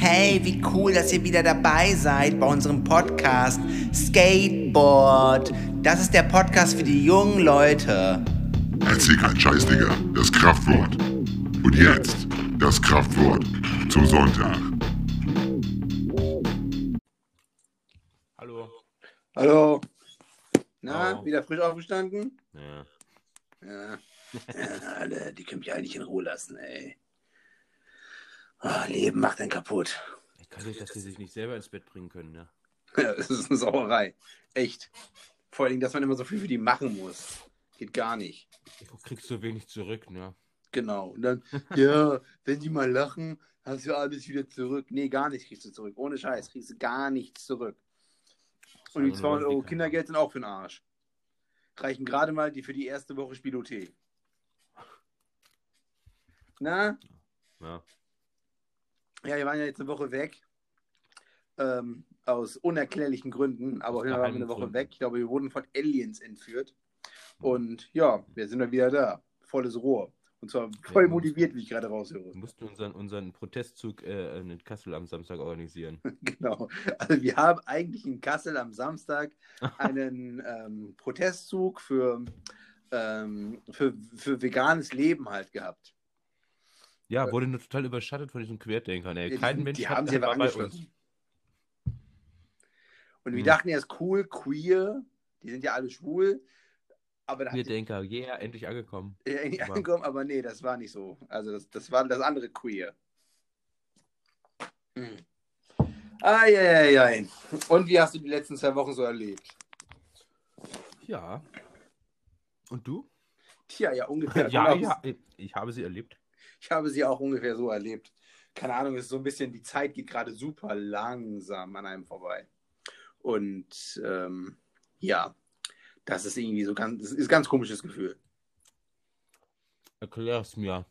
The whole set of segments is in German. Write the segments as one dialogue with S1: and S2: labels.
S1: Hey, wie cool, dass ihr wieder dabei seid bei unserem Podcast Skateboard. Das ist der Podcast für die jungen Leute.
S2: Erzähl keinen Scheiß, Digga. Das Kraftwort. Und jetzt das Kraftwort zum Sonntag.
S3: Hallo.
S4: Hallo. Na,
S3: Hallo.
S4: wieder frisch aufgestanden?
S3: Ja.
S4: Ja. ja alle, die können mich eigentlich in Ruhe lassen, ey. Ah, Leben macht einen kaputt.
S3: Ich kann nicht, dass die sich nicht selber ins Bett bringen können, ne?
S4: Ja, das ist eine Sauerei. Echt. Vor allem, dass man immer so viel für die machen muss. Geht gar nicht.
S3: Du kriegst so wenig zurück, ne?
S4: Genau. Und dann, ja, wenn die mal lachen, hast du alles wieder zurück. Nee, gar nichts kriegst du zurück. Ohne Scheiß, kriegst du gar nichts zurück. Und die
S3: Sagen
S4: 200
S3: nur
S4: Euro Kindergeld sind auch für den Arsch. Reichen gerade mal die für die erste Woche Spielothek. Na?
S3: Ja.
S4: Ja, wir waren ja jetzt eine Woche weg. Ähm, aus unerklärlichen Gründen, aber Fall waren wir eine Woche
S3: Gründen.
S4: weg. Ich glaube, wir wurden von Aliens entführt. Und ja, wir sind dann wieder da. Volles Rohr. Und zwar voll
S3: Ja,
S4: motiviert, wie ich gerade raushöre.
S3: Wir mussten unseren, unseren Protestzug äh, in Kassel am Samstag organisieren.
S4: Genau. Also wir haben eigentlich in Kassel am Samstag einen ähm, Protestzug für, ähm, für, für veganes Leben halt gehabt.
S3: Ja, wurde nur total überschattet von diesen Querdenkern, ey.
S4: Die-
S3: Kein Mensch
S4: die
S3: hat-
S4: haben sie aber angeschlossen. Und wir
S3: Hm.
S4: dachten erst cool, queer, die sind ja alle schwul. Aber da hat
S3: Querdenker, yeah, endlich angekommen.
S4: Ja, irgendwie
S3: Aber-
S4: angekommen, aber nee, das war nicht so. Also das, das war das andere Queer. Hm. Eieiei. Und wie hast du die letzten zwei Wochen so erlebt?
S3: Ja. Und du?
S4: Tja, ja, ungefähr.
S3: Ja,
S4: Genau.
S3: ja, ich habe sie erlebt.
S4: Ich habe sie auch ungefähr so erlebt. Keine Ahnung, es ist so ein bisschen, die Zeit geht gerade super langsam an einem vorbei. Und ähm, ja, das ist irgendwie so ganz, das ist ein ganz komisches Gefühl.
S3: Erklär es mir.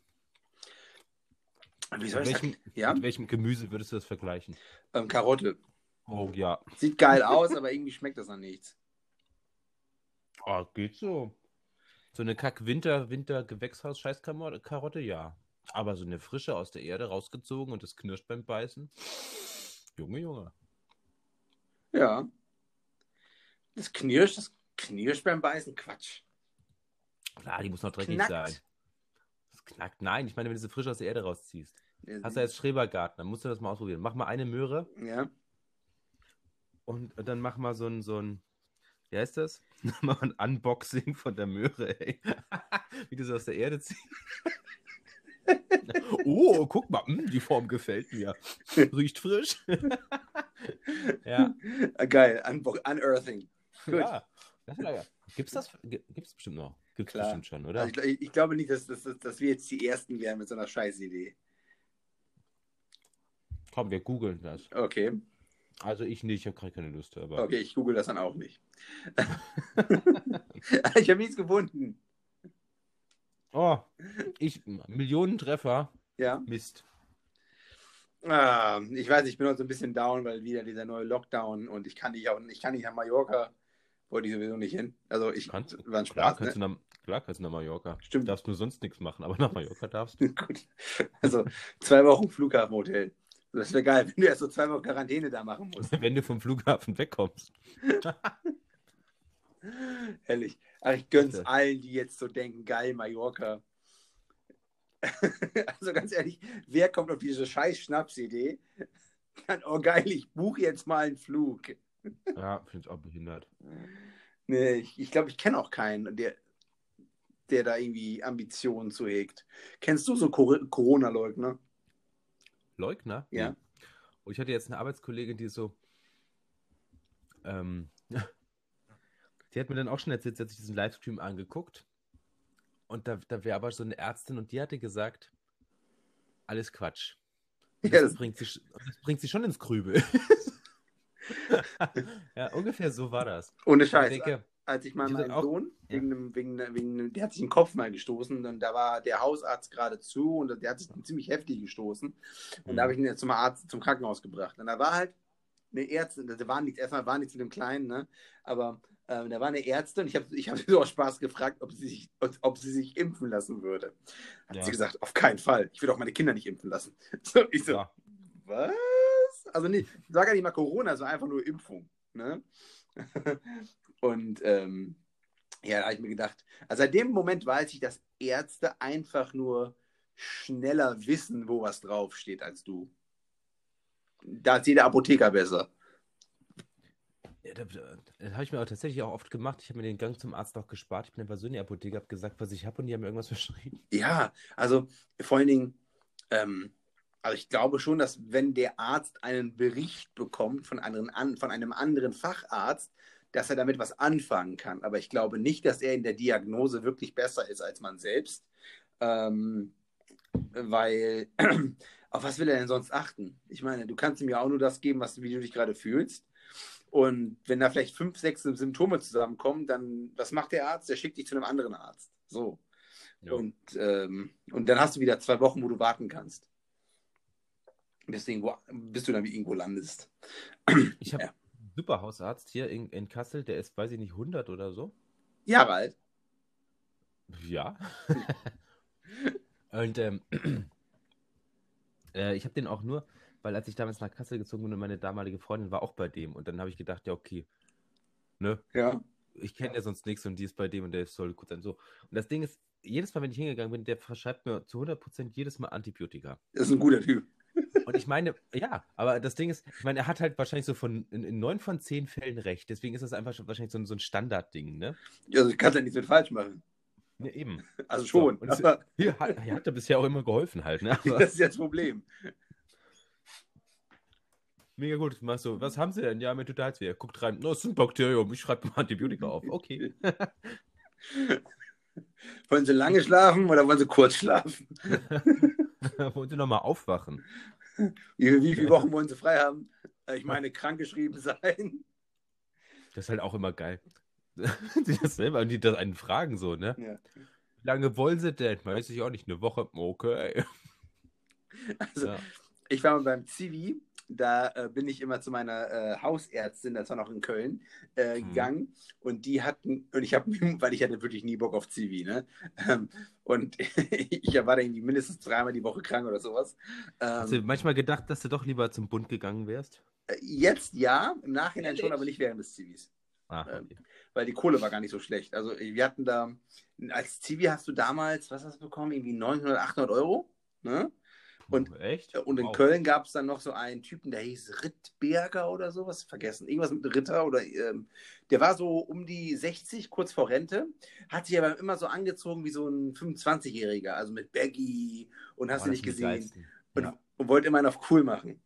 S4: Wie soll
S3: Mit welchem?
S4: Ja,
S3: mit welchem Gemüse würdest du das vergleichen?
S4: ähm, Karotte.
S3: Oh ja.
S4: Sieht geil aus, aber irgendwie schmeckt das nach nichts.
S3: Oh, geht so. So eine Kack-Winter, Winter-Gewächshaus-Scheißkarotte, ja. Aber so eine frische aus der Erde rausgezogen und das knirscht beim Beißen. Junge, Junge.
S4: Ja. Das knirscht, das knirscht beim Beißen. Quatsch.
S3: Klar, die muss noch dreckig
S4: Knackt.
S3: sein. Das knackt. Nein, ich meine, wenn du sie frisch aus der Erde rausziehst.
S4: Ja,
S3: Hast du jetzt Schrebergarten, dann musst du das mal ausprobieren. Mach mal eine Möhre
S4: Ja.
S3: und dann mach mal so ein, so ein, wie heißt das? Mal ein Unboxing von der Möhre, ey. Wie du sie aus der Erde ziehst. oh, guck mal, hm, die Form gefällt mir. Riecht frisch. ja.
S4: Ah, Geil. Unbo Unearthing. Gut.
S3: Ja. Gibt's das? Gi- Gibt's bestimmt noch. Gibt's
S4: Klar.
S3: bestimmt schon, oder?
S4: Also ich, ich, glaube nicht, dass, dass, dass- dass wir jetzt die Ersten wären mit so einer Scheißidee.
S3: Komm, wir googeln das.
S4: Okay.
S3: Also ich nicht, ich habe gerade keine Lust, aber.
S4: Okay, ich google das dann auch nicht. ich habe nichts gefunden.
S3: Oh, ich Millionen Treffer.
S4: Ja.
S3: Mist.
S4: Ah, ich weiß, ich bin heute so ein bisschen down, weil wieder dieser neue Lockdown und ich kann nicht auch ich kann nicht nach Mallorca. Wollte ich sowieso nicht hin. Also ich
S3: Kannst,
S4: war ein
S3: klar,
S4: Spaß.
S3: kannst
S4: Ne?
S3: du nach, klar kannst du nach Mallorca.
S4: Stimmt.
S3: Du darfst nur sonst nichts machen, aber nach Mallorca darfst du.
S4: Gut. Also zwei Wochen Flughafenhotel. Das wäre geil, wenn du erst so zwei Wochen Quarantäne da machen musst.
S3: Wenn du vom Flughafen wegkommst.
S4: Herrlich. Ach, ich gönn's allen, die jetzt so denken, geil, Mallorca. also ganz ehrlich, wer kommt auf diese scheiß Schnapsidee? Dann, oh geil, ich buche jetzt mal einen Flug.
S3: Ja, finde ich auch behindert.
S4: Nee, ich, ich glaube, ich kenne auch keinen, der, der da irgendwie Ambitionen zu hegt. Kennst du so Cor Corona-Leugner?
S3: Leugner?
S4: Ja.
S3: Nee. Und ich hatte jetzt eine Arbeitskollegin, die so. Ähm, die hat mir dann auch schon erzählt, sie hat sich diesen Livestream angeguckt. Und da, da wäre aber so eine Ärztin und die hatte gesagt, alles Quatsch. Und
S4: Ja,
S3: das,
S4: das-
S3: bringt sie, das bringt sie schon ins Grübel. ja, ungefähr so war das.
S4: Ohne
S3: Ich
S4: Scheiß.
S3: denke,
S4: als ich mal meinen
S3: auch-
S4: Sohn,
S3: Ja.
S4: wegen, einem- wegen, wegen, der hat sich den Kopf mal gestoßen und da war der Hausarzt gerade zu und der hat sich ziemlich heftig gestoßen. Und
S3: Mhm.
S4: da habe ich ihn jetzt zum Arzt, zum Krankenhaus gebracht. Und da war halt eine Ärztin, da war nichts, erstmal war nichts mit dem Kleinen, ne? aber ähm, da war eine Ärztin, ich habe ich hab sie so aus Spaß gefragt, ob sie, sich, ob sie sich impfen lassen würde. Hat
S3: Ja.
S4: sie gesagt, auf keinen Fall. Ich will auch meine Kinder nicht impfen lassen. So, ich so,
S3: Ja.
S4: was? Also nicht, sag ja nicht mal Corona, sondern einfach nur Impfung. Ne? Und ähm, ja, da habe ich mir gedacht, also seit dem Moment weiß ich, dass Ärzte einfach nur schneller wissen, wo was draufsteht als du. Da ist jeder Apotheker besser.
S3: Ja, das, das habe ich mir auch tatsächlich auch oft gemacht. Ich habe mir den Gang zum Arzt auch gespart. Ich bin einfach so in die Apotheke, habe gesagt, was ich habe und die haben mir irgendwas verschrieben.
S4: Ja, also vor allen Dingen, ähm, also ich glaube schon, dass wenn der Arzt einen Bericht bekommt von, anderen, an, von einem anderen Facharzt, dass er damit was anfangen kann. Aber ich glaube nicht, dass er in der Diagnose wirklich besser ist als man selbst. Ähm, weil, auf was will er denn sonst achten? Ich meine, du kannst ihm ja auch nur das geben, was, wie du dich gerade fühlst. Und wenn da vielleicht fünf, sechs Symptome zusammenkommen, dann, was macht der Arzt? Der schickt dich zu einem anderen Arzt. So.
S3: Ja.
S4: Und, ähm, und dann hast du wieder zwei Wochen, wo du warten kannst. Bis du, irgendwo, bis du dann irgendwo landest.
S3: Ich habe
S4: Ja.
S3: Super Hausarzt hier in, in Kassel, der ist, weiß ich nicht, 100 oder so.
S4: Jahre alt.
S3: Ja. und ähm, äh, ich habe den auch nur, weil als ich damals nach Kassel gezogen bin und meine damalige Freundin war auch bei dem. Und dann habe ich gedacht, ja, okay, ne,
S4: Ja.
S3: ich kenne ja sonst nichts und die ist bei dem und der soll gut sein. So. Und das Ding ist, jedes Mal, wenn ich hingegangen bin, der verschreibt mir zu 100% jedes Mal Antibiotika.
S4: Das ist ein guter Typ.
S3: Und ich meine, ja, aber das Ding ist, ich meine, er hat halt wahrscheinlich so von in, neun von zehn Fällen recht. Deswegen ist das einfach schon wahrscheinlich so ein, so ein Standardding, ne?
S4: Also ich kann ja nichts mit falsch machen.
S3: Ja, eben.
S4: Also schon.
S3: So, es-
S4: aber
S3: Hier hat, er hat er bisher auch immer geholfen halt, ne? Aber
S4: das ist ja das Problem.
S3: mega gut. Machst so, was haben sie denn? Ja, weh. Guckt rein, no, es ist ein Bakterium. Ich schreibe mal Antibiotika auf. Okay.
S4: Wollen sie lange schlafen oder wollen sie kurz schlafen?
S3: Wollen sie nochmal aufwachen?
S4: Wie, wie viele Wochen wollen sie frei haben? Äh, Ich meine, krankgeschrieben sein.
S3: Das ist halt auch immer geil. die das selber die das einen fragen so, ne?
S4: Ja.
S3: Wie lange wollen sie denn? Weiß ich auch nicht. Eine Woche? Okay.
S4: Also,
S3: Ja.
S4: ich war mal beim Zivi, da äh, bin ich immer zu meiner äh, Hausärztin, das war noch in Köln, äh,
S3: Mhm.
S4: gegangen und die hatten, und ich habe, weil ich hatte wirklich nie Bock auf Zivi, ne? Ähm, und ich war da irgendwie mindestens dreimal die Woche krank oder sowas.
S3: Hast
S4: Ähm,
S3: du manchmal gedacht, dass du doch lieber zum Bund gegangen wärst?
S4: äh, jetzt ja, im Nachhinein schon, aber nicht während des Zivis.
S3: Ah,
S4: Ähm,
S3: okay.
S4: weil die Kohle war gar nicht so schlecht. Also wir hatten da, als Zivi hast du damals, was hast du bekommen? Irgendwie 900, 800 Euro. Ne? Und-
S3: Puh, echt?
S4: Und in
S3: Wow.
S4: Köln gab es dann noch so einen Typen, der hieß Rittberger oder sowas, vergessen. Irgendwas mit Ritter oder ähm, der war so um die 60, kurz vor Rente, hat sich aber immer so angezogen wie so ein 25-Jähriger, also mit Baggy und hast du nicht gesehen. Und,
S3: Ja.
S4: und wollte immer noch cool machen.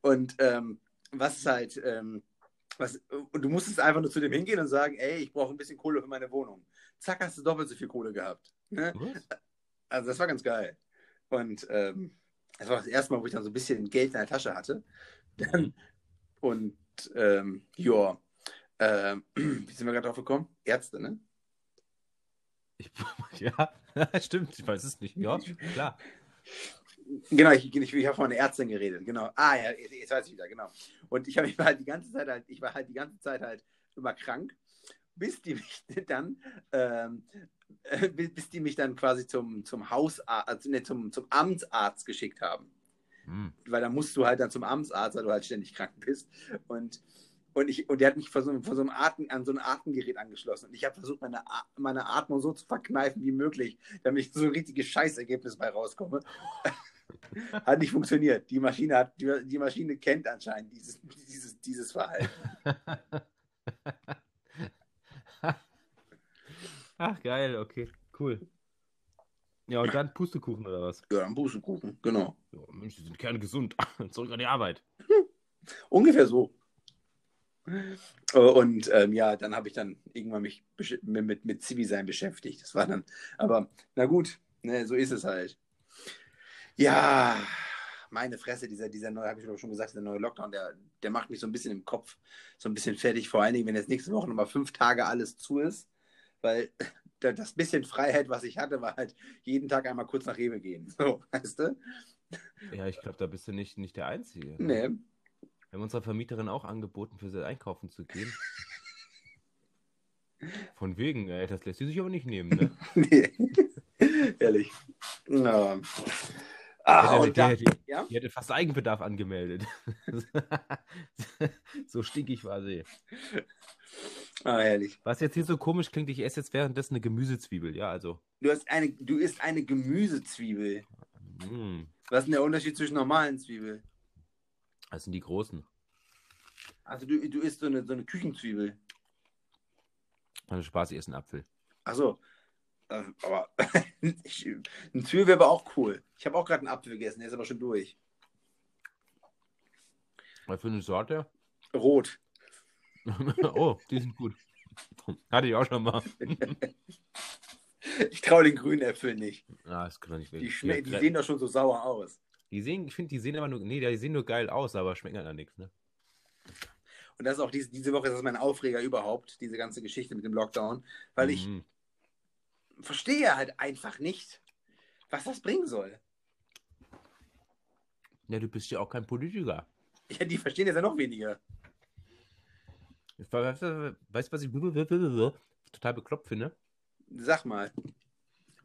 S4: Und ähm, was halt, ähm, was, und du musstest einfach nur zu dem hingehen und sagen, ey, ich brauche ein bisschen Kohle für meine Wohnung. Zack, hast du doppelt so viel Kohle gehabt. Ne? Also das war ganz geil. Und ähm, das war das erste Mal, wo ich dann so ein bisschen Geld in der Tasche hatte. Und ähm, ja, ähm, wie sind wir gerade drauf gekommen? Ärzte, ne?
S3: Ich, ja, stimmt, ich weiß es nicht. Ja, klar.
S4: Genau, ich, ich, ich habe von einer Ärztin geredet, genau. Ah ja, jetzt weiß ich wieder, genau. Und ich, hab, ich war halt die ganze Zeit halt, ich war halt die ganze Zeit halt immer krank, bis die mich dann, ähm, äh, bis, die mich dann quasi zum, zum Hausarzt, also, ne, zum, zum Amtsarzt geschickt haben.
S3: Hm.
S4: Weil da musst du halt dann zum Amtsarzt, weil du halt ständig krank bist. Und, und, ich, und der hat mich vor so, einem- vor so einem Atem, an so ein Atemgerät angeschlossen. Und ich habe versucht, meine, meine Atmung so zu verkneifen wie möglich, damit ich so ein richtiges Scheißergebnis bei rauskomme. hat nicht funktioniert. Die Maschine, hat, die, die Maschine kennt anscheinend dieses, dieses, dieses Verhalten.
S3: Ach, geil, okay, cool. Ja, und dann Pustekuchen oder was?
S4: Ja, ein Busenkuchen, genau.
S3: Ja, Mensch, die sind kerngesund. Zurück an die Arbeit.
S4: Ungefähr so. Äh, Und ähm, ja, dann habe ich dann irgendwann mich mit, mit, Zivi-Sein beschäftigt. Das war dann, aber na gut, ne, so ist es halt. Ja, meine Fresse, dieser, dieser neue, habe ich schon gesagt, dieser neue Lockdown, der, der macht mich so ein bisschen im Kopf so ein bisschen fertig. Vor allen Dingen, wenn jetzt nächste Woche nochmal fünf Tage alles zu ist, weil da- das bisschen Freiheit, was ich hatte, war halt jeden Tag einmal kurz nach Rewe gehen. So, weißt du?
S3: Ja, ich glaube, da bist du nicht, nicht der Einzige.
S4: Nee.
S3: Wir haben unserer Vermieterin auch angeboten, für sie einkaufen zu gehen. Von wegen, ey, das lässt sie sich aber nicht nehmen, ne?
S4: Nee. Ehrlich. Ja. Ah, und
S3: der-
S4: da,
S3: der-
S4: ja?
S3: Die hätte fast Eigenbedarf angemeldet. so stinkig war sie.
S4: Ah, herrlich.
S3: Was jetzt hier so komisch klingt, ich esse jetzt währenddessen eine Gemüsezwiebel, ja, also.
S4: Du, hast eine, du isst eine Gemüsezwiebel.
S3: Mm,
S4: Was ist denn der Unterschied zwischen normalen Zwiebeln?
S3: das sind die großen.
S4: Also du, du isst so eine, so eine Küchenzwiebel.
S3: Also Spaß, ich esse einen Apfel.
S4: Achso. Äh, aber ich, ein Zwiebel wäre aber auch cool. Ich habe auch gerade einen Apfel gegessen, der ist aber schon durch.
S3: Was für eine Sorte?
S4: Rot.
S3: oh, die sind gut. Hatte ich auch schon mal.
S4: Ich traue den grünen Äpfeln nicht.
S3: Ah, das kann doch nicht
S4: Die, schme- die
S3: Ja,
S4: sehen doch schon so sauer aus.
S3: die sehen, ich finde, die sehen aber nur, nee, die sehen nur geil aus, aber schmecken halt an nichts, ne?
S4: Und das ist auch diese, diese Woche, das ist mein Aufreger überhaupt, diese ganze Geschichte mit dem Lockdown, weil ich
S3: Mhm.
S4: Verstehe halt einfach nicht, was das bringen soll.
S3: Ja, du bist ja auch kein Politiker.
S4: Ja, die verstehen jetzt ja noch weniger.
S3: Weißt du, was ich total bekloppt finde?
S4: Sag mal.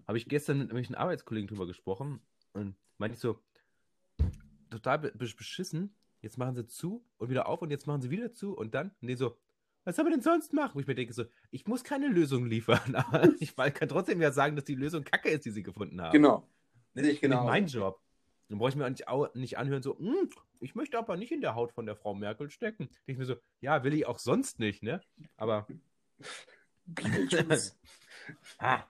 S3: Habe ich gestern mit irgendwelchen Arbeitskollegen drüber gesprochen und meinte ich so, total be be- beschissen, jetzt machen sie zu und wieder auf und jetzt machen sie wieder zu und dann, die so, was soll man denn sonst machen? Wo ich mir denke so, ich muss keine Lösung liefern, aber ich kann trotzdem ja sagen, dass die Lösung kacke ist, die sie gefunden haben.
S4: Genau. Das ist genau.
S3: mein Job. Dann brauche ich mir auch nicht, au- nicht anhören, so, "Hm, ich möchte aber nicht in der Haut von der Frau Merkel stecken. Denke ich mir so, ja, will ich auch sonst nicht, ne? Aber, ah,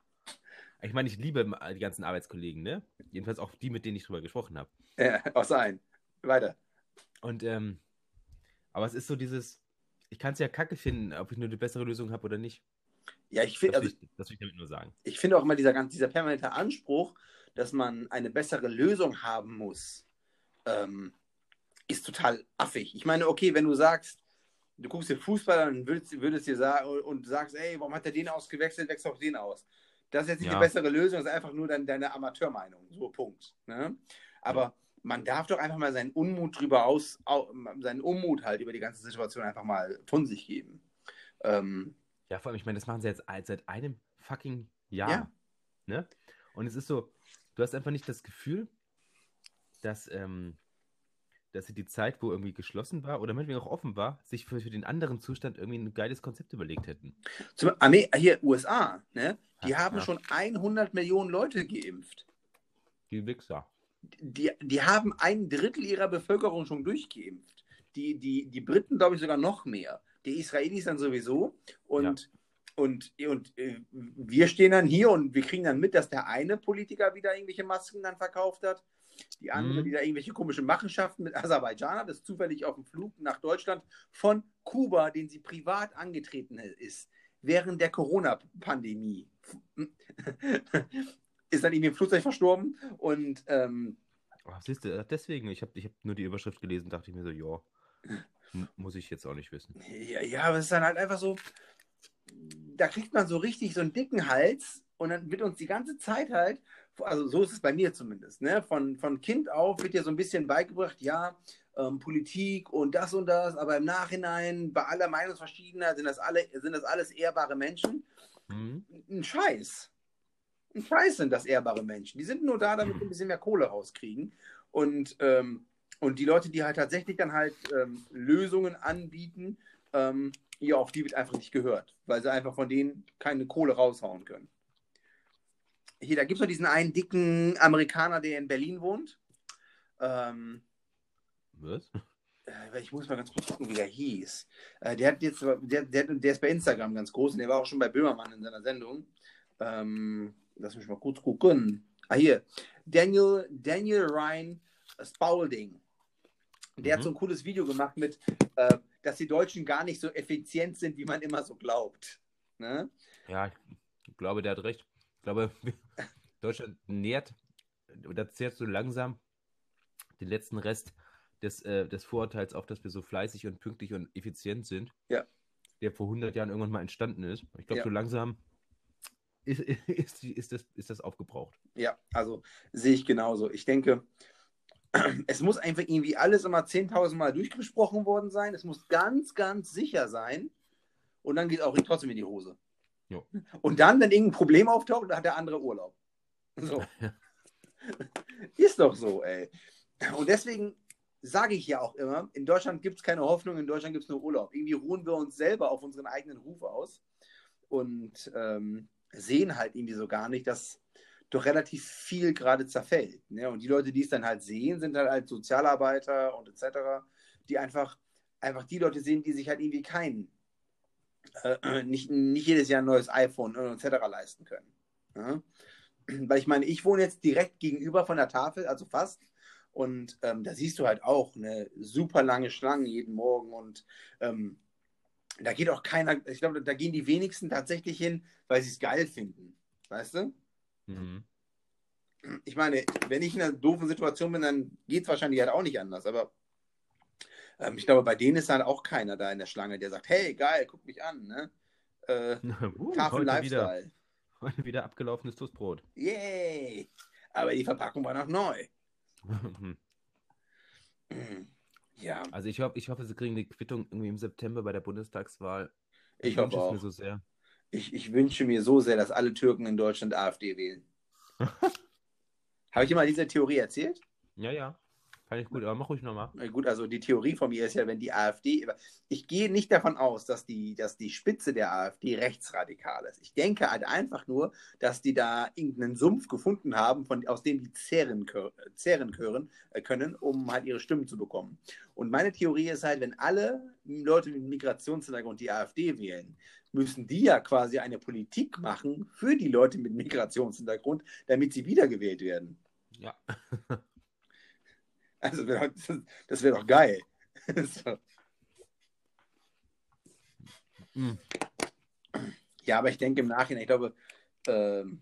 S3: ich meine, ich liebe die ganzen Arbeitskollegen, ne? Jedenfalls auch die, mit denen ich drüber gesprochen habe.
S4: ja, auch sein. Weiter.
S3: Und, ähm, aber es ist so dieses, ich kann es ja kacke finden, ob ich nur eine bessere Lösung habe oder nicht.
S4: Ja, ich finde, also
S3: will ich, das will ich damit nur sagen.
S4: ich finde auch immer dieser, ganz, dieser permanente Anspruch, dass man eine bessere Lösung haben muss, ähm, ist total affig. Ich meine, okay, wenn du sagst, du guckst dir Fußball an und würdest, würdest dir sagen und sagst, ey, warum hat er den ausgewechselt, wechsel auch den aus. Das ist jetzt nicht
S3: Ja.
S4: die bessere Lösung, das ist einfach nur dein, deine Amateurmeinung. So, Punkt. Ne? Aber man darf doch einfach mal seinen Unmut drüber aus, au, seinen Unmut halt über die ganze Situation einfach mal von sich geben. Ähm,
S3: Ja, vor allem, ich meine, das machen sie jetzt seit einem fucking Jahr.
S4: Ja.
S3: Ne? Und es ist so, du hast einfach nicht das Gefühl, dass, ähm, dass sie die Zeit, wo irgendwie geschlossen war oder meinetwegen auch offen war, sich für, für den anderen Zustand irgendwie ein geiles Konzept überlegt hätten.
S4: Zum, Amer- hier, USA, ne? Die
S3: Ja,
S4: haben
S3: ja.
S4: schon 100 Millionen Leute geimpft.
S3: Die Wichser.
S4: Die, die haben ein Drittel ihrer Bevölkerung schon durchgeimpft. Die, die, die Briten, glaube ich, sogar noch mehr. Die Israelis dann sowieso. Und, und, und äh, wir stehen dann hier und wir kriegen dann mit, dass der eine Politiker wieder irgendwelche Masken dann verkauft hat. Die andere,
S3: Mhm.
S4: die da irgendwelche komische Machenschaften mit Aserbaidschan hat, ist zufällig auf dem Flug nach Deutschland von Kuba, den sie privat angetreten ist, während der Corona-Pandemie. Ist dann irgendwie im Flugzeug verstorben und ähm,
S3: Oh, siehst du, deswegen, ich habe ich hab nur die Überschrift gelesen, dachte ich mir so, ja, muss ich jetzt auch nicht wissen.
S4: ja, ja, aber es ist dann halt einfach so, da kriegt man so richtig so einen dicken Hals und dann wird uns die ganze Zeit halt, also so ist es bei mir zumindest, ne? von, von Kind auf wird dir so ein bisschen beigebracht, ja, ähm, Politik und das und das, aber im Nachhinein, bei aller Meinungsverschiedenheit, sind das, alle, sind das alles ehrbare Menschen.
S3: Mhm.
S4: Ein Scheiß. Ein Scheiß sind das ehrbare Menschen. Die sind nur da, damit sie ein bisschen mehr Kohle rauskriegen. Und, ähm, und die Leute, die halt tatsächlich dann halt ähm, Lösungen anbieten, ähm, ja, auf die wird einfach nicht gehört, weil sie einfach von denen keine Kohle raushauen können. Hier, da gibt es noch diesen einen dicken Amerikaner, der in Berlin wohnt. Ähm,
S3: Was?
S4: äh, ich muss mal ganz kurz gucken, wie der hieß. Äh, der, hat jetzt, der, der, der ist bei Instagram ganz groß und der war auch schon bei Böhmermann in seiner Sendung. Ähm, lass mich mal kurz gucken. Ah, hier. Daniel, Daniel Ryan Spaulding. Der hat
S3: Mhm.
S4: so ein cooles Video gemacht mit, äh, dass die Deutschen gar nicht so effizient sind, wie man immer so glaubt. Ne?
S3: Ja, ich glaube, der hat recht. Ich glaube, Deutschland nährt oder zehrt so langsam den letzten Rest des, äh, des Vorurteils auf, dass wir so fleißig und pünktlich und effizient sind.
S4: Ja.
S3: Der vor 100 Jahren irgendwann mal entstanden ist. Ich glaube,
S4: Ja.
S3: so langsam ist, ist, ist, das, ist das aufgebraucht.
S4: Ja, also sehe ich genauso. Ich denke, es muss einfach irgendwie alles immer 10.000 Mal durchgesprochen worden sein. Es muss ganz, ganz sicher sein. Und dann geht es auch trotzdem in die Hose.
S3: Jo.
S4: Und dann, wenn irgendein Problem auftaucht, dann hat der andere Urlaub. So. Ist doch so, ey. Und deswegen sage ich ja auch immer, in Deutschland gibt es keine Hoffnung, in Deutschland gibt es nur Urlaub. Irgendwie ruhen wir uns selber auf unseren eigenen Ruf aus und ähm, sehen halt irgendwie so gar nicht, dass doch relativ viel gerade zerfällt. Ne? Und die Leute, die es dann halt sehen, sind halt, halt Sozialarbeiter und etc., die einfach, einfach die Leute sehen, die sich halt irgendwie kein, äh, nicht, nicht jedes Jahr ein neues iPhone etc. leisten können. Ja? Weil ich meine, ich wohne jetzt direkt gegenüber von der Tafel, also fast. Und ähm, da siehst du halt auch eine super lange Schlange jeden Morgen. Und ähm, da geht auch keiner, ich glaube, da gehen die wenigsten tatsächlich hin, weil sie es geil finden. Weißt du? Mhm. Ich meine, wenn ich in einer doofen Situation bin, dann geht es wahrscheinlich halt auch nicht anders. Aber ähm, ich glaube, bei denen ist halt auch keiner da in der Schlange, der sagt, hey, geil, guck mich an. Ne? Äh, uh, Tafel Lifestyle.
S3: Wieder. Heute wieder abgelaufenes Toastbrot.
S4: Yay! Aber die Verpackung war noch neu.
S3: ja. Also ich hoffe, ich hoffe, sie kriegen die Quittung irgendwie im September bei der Bundestagswahl.
S4: Ich, ich hoffe auch. Mir so sehr. Ich, ich wünsche mir so sehr, dass alle Türken in Deutschland AfD wählen. Habe ich dir mal diese Theorie erzählt?
S3: Ja, ja. Kann ich gut, aber mach ruhig nochmal.
S4: Gut, also die Theorie von mir ist ja, wenn die AfD, ich gehe nicht davon aus, dass die, dass die Spitze der AfD rechtsradikal ist. Ich denke halt einfach nur, dass die da irgendeinen Sumpf gefunden haben, von, aus dem die zehren, zehren können, äh, können, um halt ihre Stimmen zu bekommen. Und meine Theorie ist halt, wenn alle Leute mit Migrationshintergrund die AfD wählen, müssen die ja quasi eine Politik machen für die Leute mit Migrationshintergrund, damit sie wiedergewählt werden.
S3: Ja.
S4: Also das wäre doch geil. so. hm. Ja, aber ich denke im Nachhinein, ich glaube, ähm,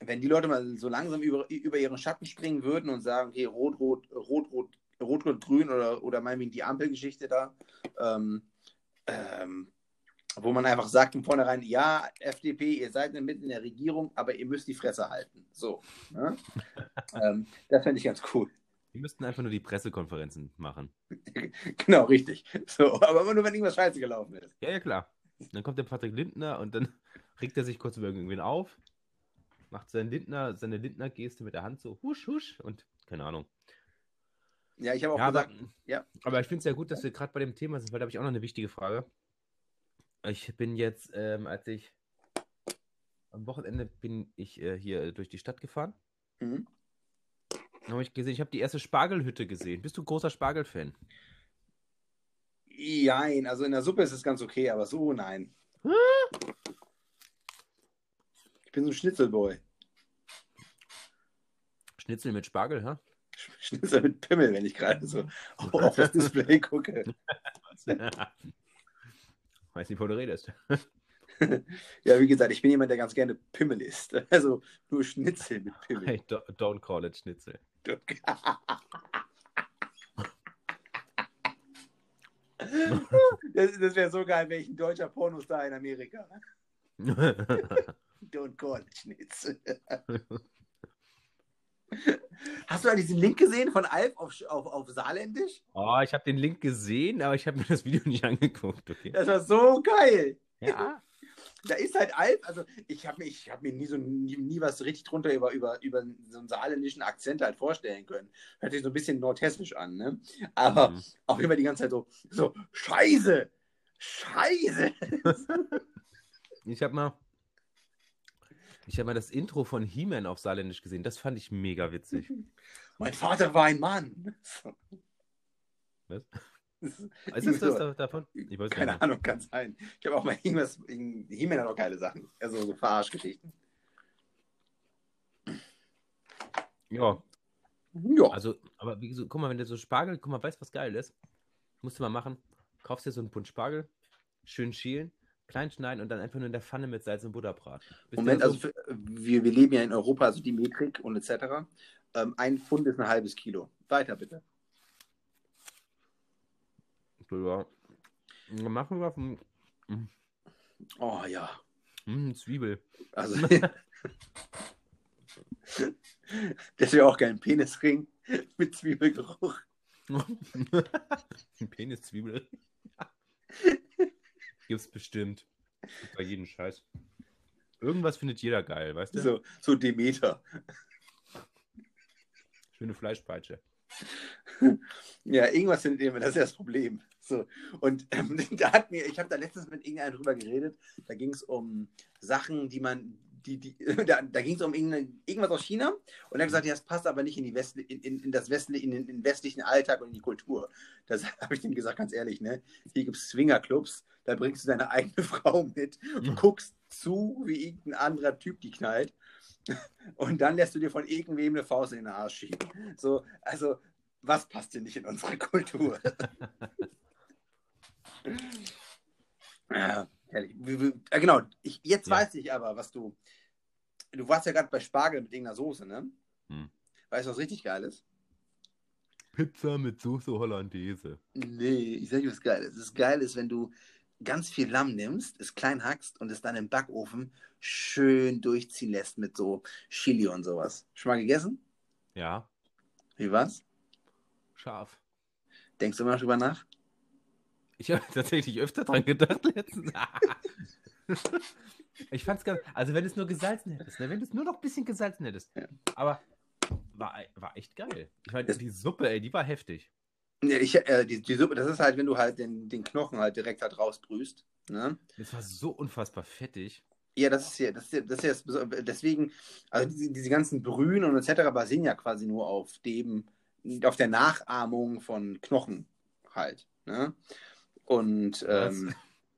S4: wenn die Leute mal so langsam über, über ihren Schatten springen würden und sagen, okay, rot, rot, rot, rot, rot, rot, grün oder, oder meinetwegen die Ampelgeschichte da, ähm, ähm, wo man einfach sagt von vornherein, ja, FDP, ihr seid mitten in der Regierung, aber ihr müsst die Fresse halten. So. Ne? ähm, das fände ich ganz cool.
S3: Die müssten einfach nur die Pressekonferenzen machen.
S4: genau, richtig. So, aber immer nur, wenn irgendwas scheiße gelaufen ist.
S3: Ja, ja, klar. Dann kommt der Patrick Lindner und dann regt er sich kurz über irgendwen auf, macht seinen Lindner, seine Lindner-Geste mit der Hand so husch, husch und keine Ahnung.
S4: Ja, ich habe auch ja, gesagt,
S3: aber, ja. Aber ich finde es ja gut, dass wir gerade bei dem Thema sind, weil da habe ich auch noch eine wichtige Frage. Ich bin jetzt, ähm, als ich am Wochenende bin ich äh, hier durch die Stadt gefahren. Mhm. Habe ich gesehen. Ich habe die erste Spargelhütte gesehen. Bist du großer Spargelfan?
S4: Nein, also in der Suppe ist es ganz okay, aber so nein. Ich bin so ein Schnitzelboy.
S3: Schnitzel mit Spargel, ha?
S4: Schnitzel mit Pimmel, wenn ich gerade so auf das Display gucke.
S3: Weiß nicht, wo du redest.
S4: ja, wie gesagt, ich bin jemand, der ganz gerne Pimmel isst. Also nur Schnitzel mit Pimmel.
S3: Hey, don't call it Schnitzel.
S4: Das, das wäre so geil, ein deutscher Pornostar in Amerika. Don't call it Schnitzel. Hast du da diesen Link gesehen von Alf auf, auf, auf Saarländisch?
S3: Oh, ich habe den Link gesehen, aber ich habe mir das Video nicht angeguckt. Okay.
S4: Das war so geil.
S3: Ja
S4: da ist halt Alp, also ich habe mir, hab mir nie so nie, nie, was richtig drunter über, über, über so einen saarländischen Akzent halt vorstellen können. Hört sich so ein bisschen nordhessisch an, ne? Aber mhm. auch immer die ganze Zeit so, so, Scheiße! Scheiße!
S3: ich habe mal. Ich habe mal das Intro von He-Man auf Saarländisch gesehen. Das fand ich mega witzig.
S4: mein Vater war ein Mann.
S3: Was? Was ist das so, davon?
S4: keine nicht. Ahnung, kann sein. Ich habe auch mal irgendwas, He-Man hat auch geile Sachen. Also so Verarschgeschichten.
S3: Ja. Ja. Also, aber wie gesagt, guck mal, wenn du so Spargel, guck mal, weißt du, was geil ist? Musst du mal machen. Kaufst dir so einen Bund Spargel, schön schälen, klein schneiden und dann einfach nur in der Pfanne mit Salz und Butter braten.
S4: Bis Moment, so also für, wir, wir leben ja in Europa, also die Metrik und etc. Ähm, ein Pfund ist ein halbes Kilo. Weiter bitte.
S3: Ja. Machen wir vom.
S4: Oh ja.
S3: Mm, Zwiebel.
S4: Also. das wäre auch kein Penisring mit Zwiebelgeruch.
S3: Penis-Zwiebel. Gibt's bestimmt. Bei jedem Scheiß. Irgendwas findet jeder geil, weißt du?
S4: So, so Demeter.
S3: Schöne Fleischpeitsche.
S4: Ja, irgendwas findet ihr, das ist ja das Problem. So. Und ähm, da hat mir, ich habe da letztens mit irgendeinem drüber geredet, da ging es um Sachen, die man, die, die, da, da ging es um irgendwas aus China und er hat gesagt, ja, das passt aber nicht in, die Westli in, in, in das Westli in, den, in den westlichen Alltag und in die Kultur. Das habe ich dem gesagt, ganz ehrlich, ne? Hier gibt es Swingerclubs, da bringst du deine eigene Frau mit und guckst zu, wie irgendein anderer Typ die knallt. Und dann lässt du dir von irgendwem eine Faust in den Arsch schieben. So, also, was passt dir nicht in unsere Kultur? ja, äh, genau, ich, jetzt
S3: Ja.
S4: weiß ich aber, was du. Du warst ja gerade bei Spargel mit irgendeiner Soße, ne?
S3: Hm.
S4: Weißt du, was richtig geil ist?
S3: Pizza mit Soße Hollandaise.
S4: Nee, ich sag dir was geil ist. Das geil ist, wenn du ganz viel Lamm nimmst, es klein hackst und es dann im Backofen schön durchziehen lässt mit so Chili und sowas. Schon mal gegessen?
S3: Ja,
S4: Wie war's?
S3: scharf.
S4: Denkst du immer noch drüber nach?
S3: Ich habe tatsächlich öfter dran gedacht letztens. ich fand's ganz. Also, wenn es nur gesalzen hättest, ne? wenn du es nur noch ein bisschen gesalzen hättest.
S4: Ja.
S3: Aber war, war echt geil. Ich meine, die Suppe, ey, die war heftig.
S4: Ja, ich, äh, die, die Suppe, das ist halt, wenn du halt den, den Knochen halt direkt halt rausbrühst. Ne?
S3: Das war so unfassbar fettig.
S4: Ja, das ist ja, das ist ja, das ist ja deswegen, also diese, diese ganzen Brühen und etc. basieren ja quasi nur auf dem, auf der Nachahmung von Knochen halt. Ne? Und ähm,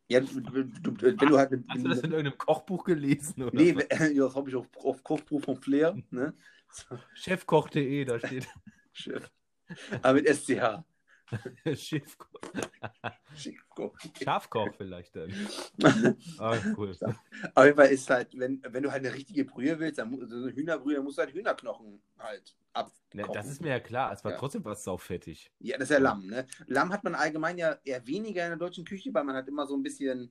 S4: ja, du, du, du, wenn du halt eine,
S3: Hast du das in irgendeinem Kochbuch gelesen? Oder
S4: Nee,
S3: was?
S4: das habe ich auf, auf Kochbuch von Flair, ne?
S3: Chefkoch.de, da steht
S4: schön. Aber mit SCH.
S3: Chefkoch.
S4: Schiefkoch.
S3: Schafkoch vielleicht dann. Ah, cool.
S4: Auf jeden Fall ist halt, wenn, wenn du halt eine richtige Brühe willst, dann so eine Hühnerbrühe, dann musst du halt Hühnerknochen halt abkochen.
S3: Ne, das ist mir ja klar, es war
S4: Ja.
S3: trotzdem was saufettig.
S4: Ja, das ist ja Lamm, ne? Lamm hat man allgemein ja eher weniger in der deutschen Küche, weil man halt immer so ein bisschen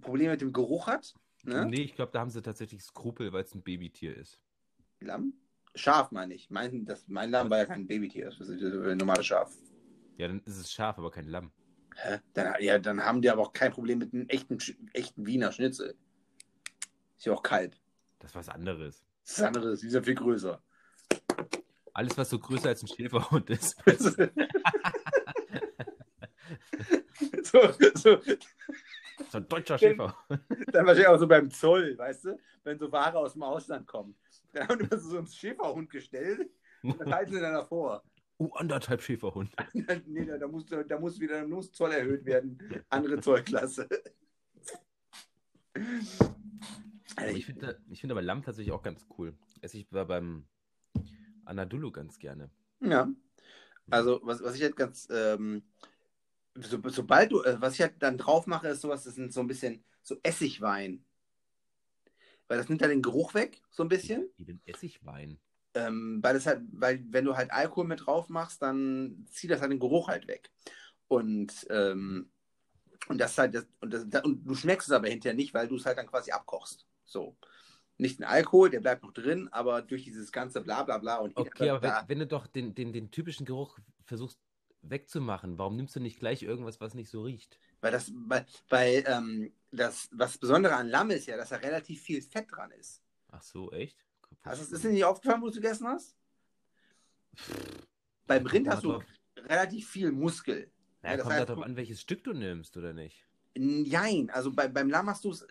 S4: Probleme mit dem Geruch hat. Ne?
S3: Nee, ich glaube, da haben sie tatsächlich Skrupel, weil es ein Babytier ist.
S4: Lamm? Schaf meine ich. Mein, das, mein Lamm war ja kein Babytier, das ist ein normales Schaf.
S3: Ja, dann ist es scharf, aber kein Lamm.
S4: Hä? Dann, ja, dann haben die aber auch kein Problem mit einem echten, echten Wiener Schnitzel. Ist ja auch Kalb.
S3: Das ist was anderes.
S4: Das ist, die ist ja viel größer.
S3: Alles, was so größer als ein Schäferhund ist.
S4: so, so,
S3: So ein deutscher Schäferhund.
S4: dann wahrscheinlich auch so beim Zoll, weißt du? Wenn so Ware aus dem Ausland kommt. Dann haben die so einen Schäferhund gestellt und dann halten sie dann davor.
S3: Uh, anderthalb Schäferhund.
S4: nee, da, da, muss, da muss wieder da muss Zoll erhöht werden. Andere Zollklasse.
S3: Aber ich finde ich find aber Lamm tatsächlich auch ganz cool. Esse ich war beim Anadolu ganz gerne.
S4: Ja. Also, was, was ich halt ganz, ähm, so, sobald du, äh, was ich halt dann drauf mache, ist sowas, das sind so ein bisschen so Essigwein. Weil das nimmt ja den Geruch weg, so ein bisschen.
S3: Wie den Essigwein.
S4: Ähm, weil das halt, weil wenn du halt Alkohol mit drauf machst, dann zieht das halt den Geruch halt weg. Und, ähm, und das halt, das, und, das, und du schmeckst es aber hinterher nicht, weil du es halt dann quasi abkochst. So. Nicht ein Alkohol, der bleibt noch drin, aber durch dieses ganze Blablabla bla, bla und
S3: Okay, aber wenn, wenn du doch den, den, den typischen Geruch versuchst wegzumachen, warum nimmst du nicht gleich irgendwas, was nicht so riecht?
S4: Weil das, weil, weil ähm, das, was Besondere an Lamm ist ja, dass da relativ viel Fett dran ist.
S3: Ach so, echt?
S4: Hast du, ist dir nicht aufgefallen, wo du es gegessen hast? Beim Rind hast du relativ viel Muskel.
S3: Ja,
S4: Ja, das
S3: kommt
S4: heißt,
S3: darauf an, welches Stück du nimmst, oder nicht?
S4: Nein, also bei, beim Lamm hast du es,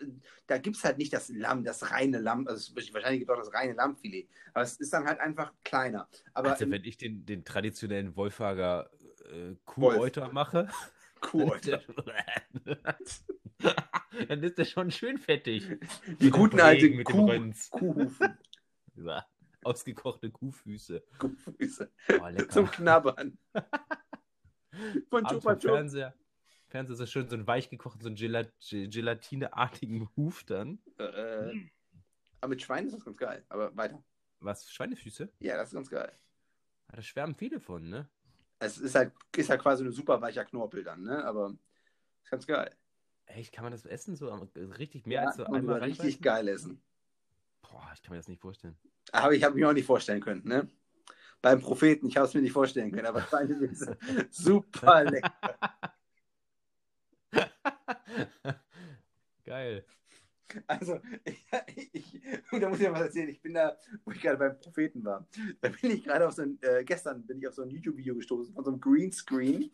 S4: da gibt es halt nicht das Lamm, das reine Lamm, also wahrscheinlich gibt es auch das reine Lammfilet, aber es ist dann halt einfach kleiner. Aber
S3: also,
S4: im
S3: wenn ich den, den traditionellen Wolfhager äh,
S4: Wolf.
S3: Kuhäuter mache,
S4: Kuh,
S3: dann ist, der, schon schön fettig.
S4: die
S3: Mit
S4: guten alten Kuh. Kuhhufen,
S3: Ja, Ausgekochte Kuhfüße.
S4: Kuhfüße
S3: Oh, lecker.
S4: zum Knabbern. Von Chupa.
S3: Fernseher. Fernseher so schön, so ein weich gekochten, so einen Gelat Ge- gelatineartigen Huf dann.
S4: Äh, aber mit Schwein ist das ganz geil. Aber weiter.
S3: Was? Schweinefüße?
S4: Ja, das ist ganz geil.
S3: Ja, da schwärmen viele von, ne?
S4: Es ist halt, ist halt quasi ein super weicher Knorpel dann, ne? Aber ist ganz geil.
S3: Echt, kann man das essen so richtig mehr
S4: Ja,
S3: als so einmal
S4: richtig geil essen.
S3: Boah, ich kann mir das nicht vorstellen.
S4: Aber ich habe mir auch nicht vorstellen können, ne? Beim Propheten, ich habe es mir nicht vorstellen können, aber Schweinefüße, super lecker.
S3: Geil.
S4: Also, ich, ich, da muss ich ja was erzählen. Ich bin da, wo ich gerade beim Propheten war, da bin ich gerade auf so ein, äh, gestern bin ich auf so ein YouTube-Video gestoßen von so einem Greenscreen,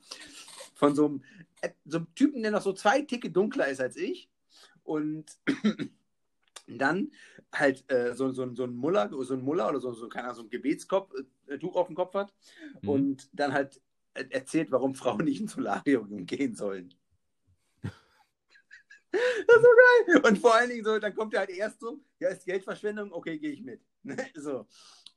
S4: von so einem, äh, so einem Typen, der noch so zwei Ticke dunkler ist als ich. Und dann halt äh, so, so, so ein Muller, so ein Muller oder so, so, keine Ahnung, so ein Gebetskopf, äh, Tuch auf dem Kopf hat
S3: Mhm.
S4: und dann halt äh, erzählt, warum Frauen nicht ins Solarium gehen sollen. Das ist so geil. Und vor allen Dingen so, dann kommt er halt erst so, ja, ist Geldverschwendung, okay, gehe ich mit. So.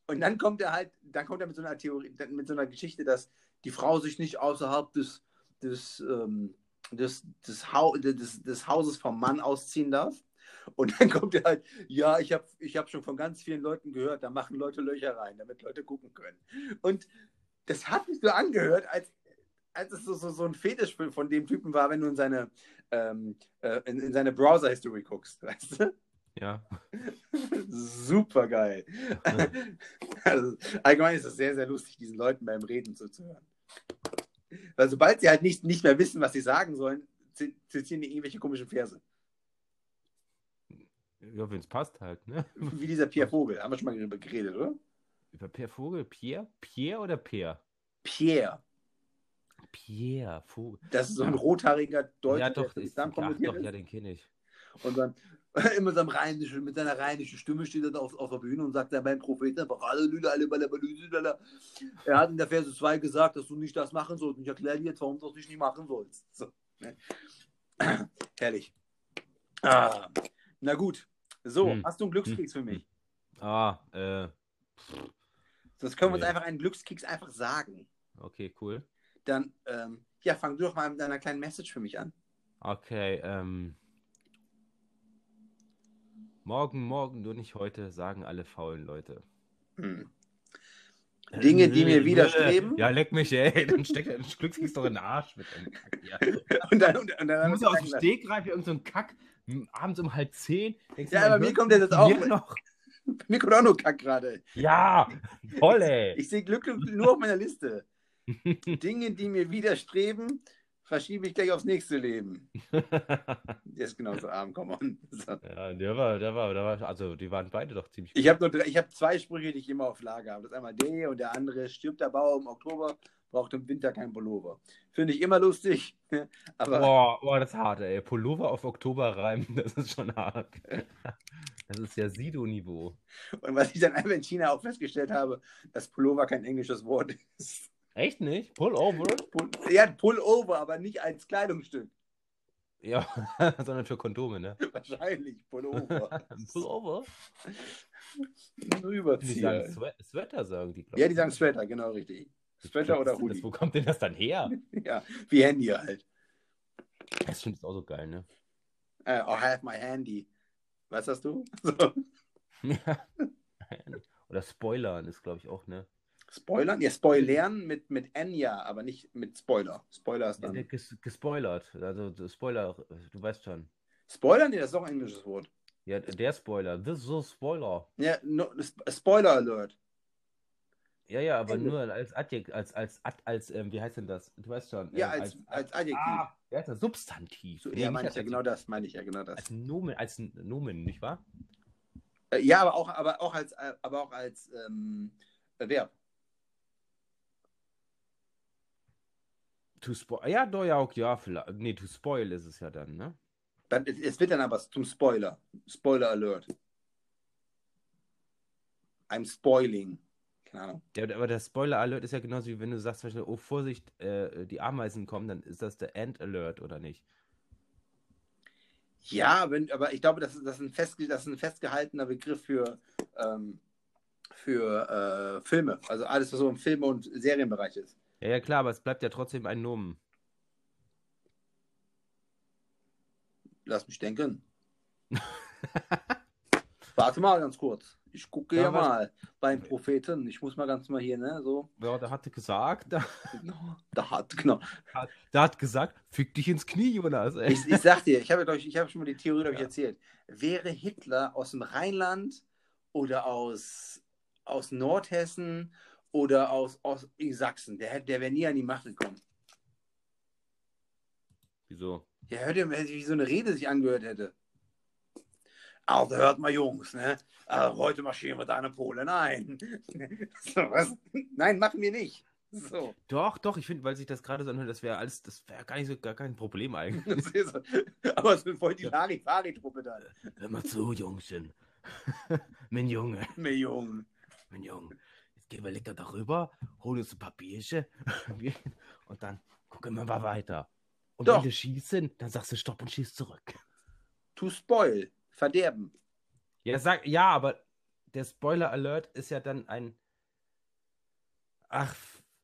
S4: Und dann kommt er halt, dann kommt er mit so einer Theorie, mit so einer Geschichte, dass die Frau sich nicht außerhalb des, des, ähm, des, des, Hau des, des Hauses vom Mann ausziehen darf. Und dann kommt er halt, ja, ich habe ich hab schon von ganz vielen Leuten gehört, da machen Leute Löcher rein, damit Leute gucken können. Und das hat mich so angehört, als, als es so, so, so ein Fetisch von dem Typen war, wenn du in seine, ähm, äh, in, in seine Browser-History guckst, weißt du?
S3: Ja.
S4: Super geil. Also, allgemein ist es sehr, sehr lustig, diesen Leuten beim Reden zuzuhören. Weil sobald sie halt nicht, nicht mehr wissen, was sie sagen sollen, zi- zitieren die irgendwelche komischen Verse.
S3: Ja, wenn es passt halt, ne?
S4: Wie dieser Pierre Vogel. Haben wir schon mal darüber geredet, oder?
S3: Über Per Vogel? Pierre? Pierre oder Per?
S4: Pierre.
S3: Pierre Vogel.
S4: Das ist so ein rothaariger Deutscher,
S3: ja, doch,
S4: der
S3: ist,
S4: Islam konvertiert
S3: doch, ja, den kenne ich.
S4: Und dann immer seinem rheinischen, mit seiner rheinischen Stimme steht er da auf, auf der Bühne und sagt dann beim Propheten einfach Halleluja, Halleluja, Halleluja. Er hat in der Verse 2 gesagt, dass du nicht das machen sollst. Und ich erkläre dir jetzt, warum du das nicht machen sollst. So, ne? Herrlich. Ah, na gut. So,
S3: Hm.
S4: hast du einen Glückskeks für mich?
S3: Ah, äh,
S4: Sonst können wir uns
S3: Nee.
S4: einfach einen Glückskeks einfach sagen.
S3: okay, cool.
S4: Dann, ähm, ja, fang du doch mal mit einer kleinen Message für mich an.
S3: Okay, ähm. Morgen, morgen, nur nicht heute, sagen alle faulen Leute.
S4: Hm. Dinge, die mir
S3: Nö,
S4: widerstreben.
S3: Ja, leck mich, ey. Dann steckt der Glückskeks doch in den Arsch mit dem Kack. Ja.
S4: Und dann, und, und
S3: Du
S4: dann
S3: musst ja aus dem Stegreif irgend so Kack abends um halb zehn.
S4: Ja, aber mir kommt der jetzt auch
S3: noch.
S4: Mir kommt auch nur Kack gerade.
S3: Ja, toll, ey.
S4: Ich sehe Glück nur auf meiner Liste. Dinge, die mir widerstreben, verschiebe ich gleich aufs nächste Leben. Der ist genauso arm, come on. So.
S3: ja, der war, der war, der war, also die waren beide doch ziemlich
S4: Ich habe nur drei, ich habe zwei Sprüche, die ich immer auf Lager habe. Das ist einmal der und der andere stirbt der Bauer im Oktober, braucht im Winter kein Pullover. Finde ich immer lustig, aber
S3: Boah, boah, das ist hart, ey. Pullover auf Oktober reimen, das ist schon hart. Das ist ja Sido-Niveau.
S4: und was ich dann einfach in China auch festgestellt habe, dass Pullover kein englisches Wort ist.
S3: Echt nicht? Pullover?
S4: Pull, ja, Pullover, aber nicht als Kleidungsstück.
S3: Ja, sondern für Kondome, ne?
S4: Wahrscheinlich Pullover.
S3: Pullover? Die sagen. Swe Sweater, sagen die, glaub
S4: Ja,
S3: ich.
S4: die sagen Sweater, genau richtig. Sweater oder
S3: denn das?
S4: Hoodie.
S3: Wo kommt denn das dann her?
S4: Ja, wie Handy halt.
S3: Das stimmt, ist auch so geil, ne?
S4: Äh, I have my handy. Was hast du? So.
S3: Ja. Oder Spoilern ist, glaube ich, auch, ne?
S4: Spoilern? Ja, spoilern mit, mit N ja, aber nicht mit Spoiler. Spoiler ist
S3: Ja,
S4: dann.
S3: ges gespoilert. Also Spoiler, du weißt schon.
S4: Spoiler? Nee, das ist auch ein englisches Wort.
S3: Ja, der Spoiler. This is a Spoiler.
S4: Ja, no, Sp- Spoiler Alert.
S3: Ja, ja, aber
S4: Englisch.
S3: nur als Adjekt, als, als, als, als ähm, wie heißt denn das? Du weißt schon.
S4: Ja,
S3: ähm,
S4: als, als Adjektiv.
S3: Ah, heißt das? Substantiv.
S4: so,
S3: Nee,
S4: ja, meine
S3: als
S4: ich ja, genau
S3: Adjektiv.
S4: das, meine ich ja, genau das.
S3: Als Nomen, als Nomen, nicht wahr?
S4: Äh, ja, aber auch, aber auch als, äh, aber auch als ähm, Verb.
S3: To spoil. Ja, doch, ja, okay, ja, vielleicht. Nee, to spoil ist es ja dann, ne?
S4: Dann, es wird dann aber zum Spoiler. Spoiler Alert. I'm spoiling. Keine Ahnung.
S3: Ja, aber der Spoiler-Alert ist ja genauso wie wenn du sagst, zum Beispiel, oh Vorsicht, äh, die Ameisen kommen, dann ist das der End-Alert, oder nicht?
S4: Ja, wenn, aber ich glaube, das ist, das ist, ein, festge das ist ein festgehaltener Begriff für, ähm, für äh, Filme. Also alles, was so im Film- und Serienbereich ist.
S3: Ja, ja, klar, aber es bleibt ja trotzdem ein Nomen.
S4: Lass mich denken. Warte mal ganz kurz. Ich gucke
S3: Ja,
S4: ja mal beim Propheten. Ich muss mal ganz mal hier, ne, so.
S3: Ja, der hatte gesagt, da,
S4: Da hat, genau.
S3: der hat gesagt, fick dich ins Knie, Jonas, ey.
S4: Ich, ich sag dir, ich habe ich hab schon mal die Theorie, glaube ich,
S3: Ja.
S4: erzählt. Wäre Hitler aus dem Rheinland oder aus, aus Nordhessen oder aus, aus Sachsen, der, der wäre nie an die Macht gekommen.
S3: Wieso?
S4: Ja, hört ihr, wie so eine Rede sich angehört hätte. Also hört mal, Jungs, ne? Äh, heute marschieren wir da eine Polen ein. so, was? Nein, machen wir nicht. So.
S3: Doch, doch, ich finde, weil sich das gerade so anhört, das wäre alles, das wäre gar nicht so, gar kein Problem eigentlich.
S4: Aber es ist voll die Larifari-Truppe dann.
S3: Hör mal zu, Jungchen. mein Junge,
S4: Mir Jungen.
S3: mein Junge. Jetzt gehen wir lecker darüber, holen uns ein paar Bierchen und dann gucken wir mal weiter. Und
S4: Doch.
S3: wenn wir schießen, dann sagst du Stopp und schieß zurück.
S4: To spoil. Verderben.
S3: Ja, sag, ja, aber der Spoiler Alert ist ja dann ein. Ach,